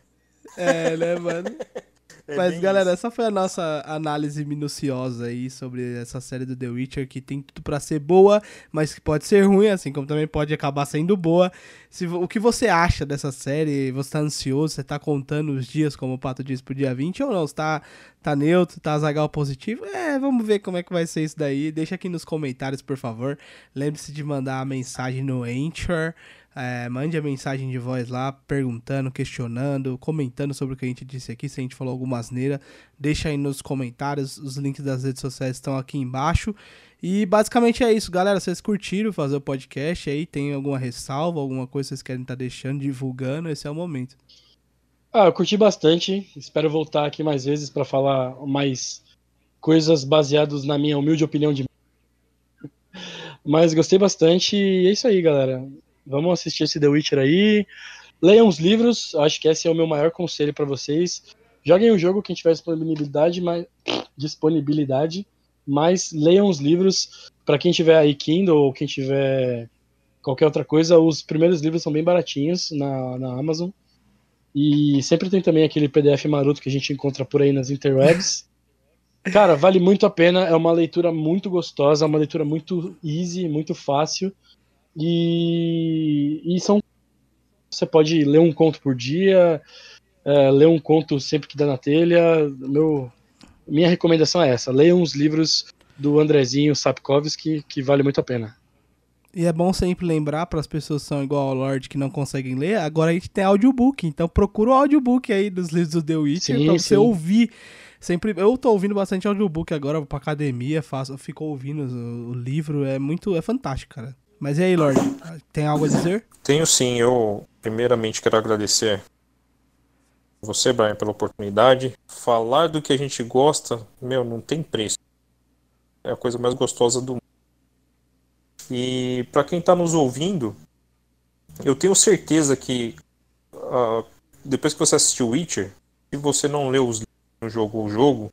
É, né, mano? É Mas, galera, isso. essa foi a nossa análise minuciosa aí sobre essa série do The Witcher, que tem tudo pra ser boa, mas que pode ser ruim, assim como também pode acabar sendo boa. Se, o que você acha dessa série? Você tá ansioso? Você tá contando os dias, como o Pato disse, pro dia 20 ou não? Você tá, tá neutro, tá zagal positivo? É, vamos ver como é que vai ser isso daí. Deixa aqui nos comentários, por favor. Lembre-se de mandar a mensagem no Anchor. É, mande a mensagem de voz lá, perguntando, questionando, comentando sobre o que a gente disse aqui, se a gente falou alguma asneira, deixa aí nos comentários, os links das redes sociais estão aqui embaixo. E basicamente é isso, galera, vocês curtiram fazer o podcast aí, tem alguma ressalva, alguma coisa que vocês querem estar deixando, divulgando, esse é o momento. Ah, eu curti bastante. Espero voltar aqui mais vezes para falar mais coisas baseadas na minha humilde opinião de. Mas gostei bastante e é isso aí, galera. Vamos assistir esse The Witcher aí. Leiam os livros, acho que esse é o meu maior conselho para vocês. Joguem o jogo quem tiver disponibilidade, mas disponibilidade, mas leiam os livros para quem tiver aí Kindle ou quem tiver qualquer outra coisa. Os primeiros livros são bem baratinhos na, na Amazon. E sempre tem também aquele PDF maroto que a gente encontra por aí nas interwebs. Cara, vale muito a pena. É uma leitura muito gostosa, é uma leitura muito easy, muito fácil. E, e são. Você pode ler um conto por dia, é, ler um conto sempre que dá na telha. Meu, minha recomendação é essa: leiam os livros do Andrezinho Sapkowski, que vale muito a pena. E é bom sempre lembrar para as pessoas que são igual ao Lorde que não conseguem ler, agora a gente tem audiobook, então procura o audiobook aí dos livros do The Witcher pra você sim. ouvir. Sempre, eu tô ouvindo bastante audiobook agora, vou pra academia, faço, fico ouvindo o, o livro, é muito, é fantástico, cara. Mas e aí, Lorde, tem algo a dizer? Tenho sim, eu primeiramente quero agradecer você, Brian, pela oportunidade. Falar do que a gente gosta, meu, não tem preço. É a coisa mais gostosa do mundo. E para quem está nos ouvindo, eu tenho certeza que ah, depois que você assistiu Witcher, se você não leu os livros, jogou o jogo,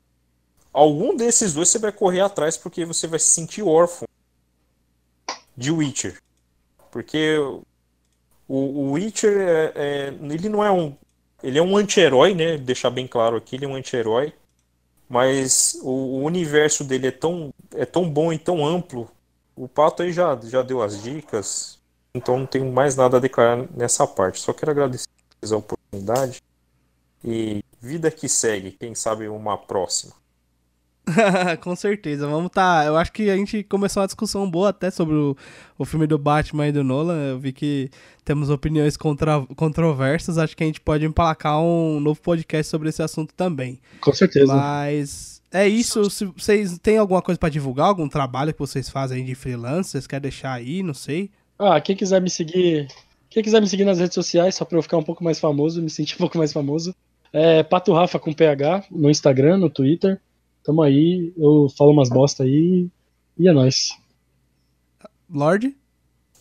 algum desses dois você vai correr atrás porque você vai se sentir órfão de Witcher. Porque o, o Witcher é, é- ele não é um ele é um anti-herói, né? Deixar bem claro aqui, ele é um anti-herói. Mas o, o universo dele é tão é tão bom e tão amplo. O Pato aí já já deu as dicas. Então não tenho mais nada a declarar nessa parte. Só quero agradecer a oportunidade e vida que segue. Quem sabe uma próxima. Com certeza, vamos tá. Eu acho que a gente começou uma discussão boa até sobre o, o filme do Batman e do Nolan. Eu vi que temos opiniões contra, controversas. Acho que a gente pode emplacar um novo podcast sobre esse assunto também. Com certeza. Mas é isso. Se vocês têm alguma coisa pra divulgar, algum trabalho que vocês fazem aí de freelance, vocês querem deixar aí, não sei. Ah, quem quiser me seguir, quem quiser me seguir nas redes sociais, só pra eu ficar um pouco mais famoso, me sentir um pouco mais famoso, é Pato Rafa com PH no Instagram, no Twitter. Tamo aí, eu falo umas bosta aí e é nóis. Lorde?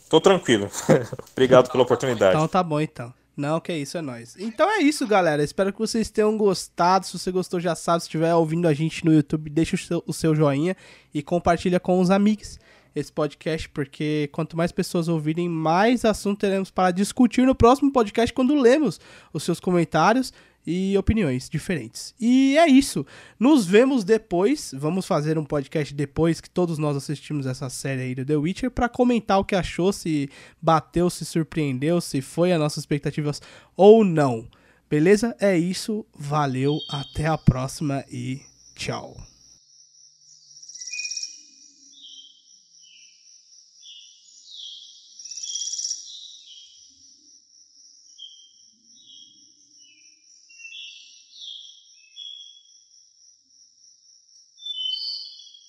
Tô tranquilo. Obrigado pela oportunidade. Então tá bom então. Não, que isso, é nóis. Então é isso, galera. Espero que vocês tenham gostado. Se você gostou, já sabe. Se estiver ouvindo a gente no YouTube, deixa o seu, o seu joinha e compartilha com os amigos esse podcast, porque quanto mais pessoas ouvirem, mais assunto teremos para discutir no próximo podcast quando lemos os seus comentários e opiniões diferentes. E é isso. Nos vemos depois. Vamos fazer um podcast depois que todos nós assistimos essa série aí do The Witcher para comentar o que achou, se bateu, se surpreendeu, se foi as nossas expectativas ou não. Beleza? É isso. Valeu. Até a próxima e tchau.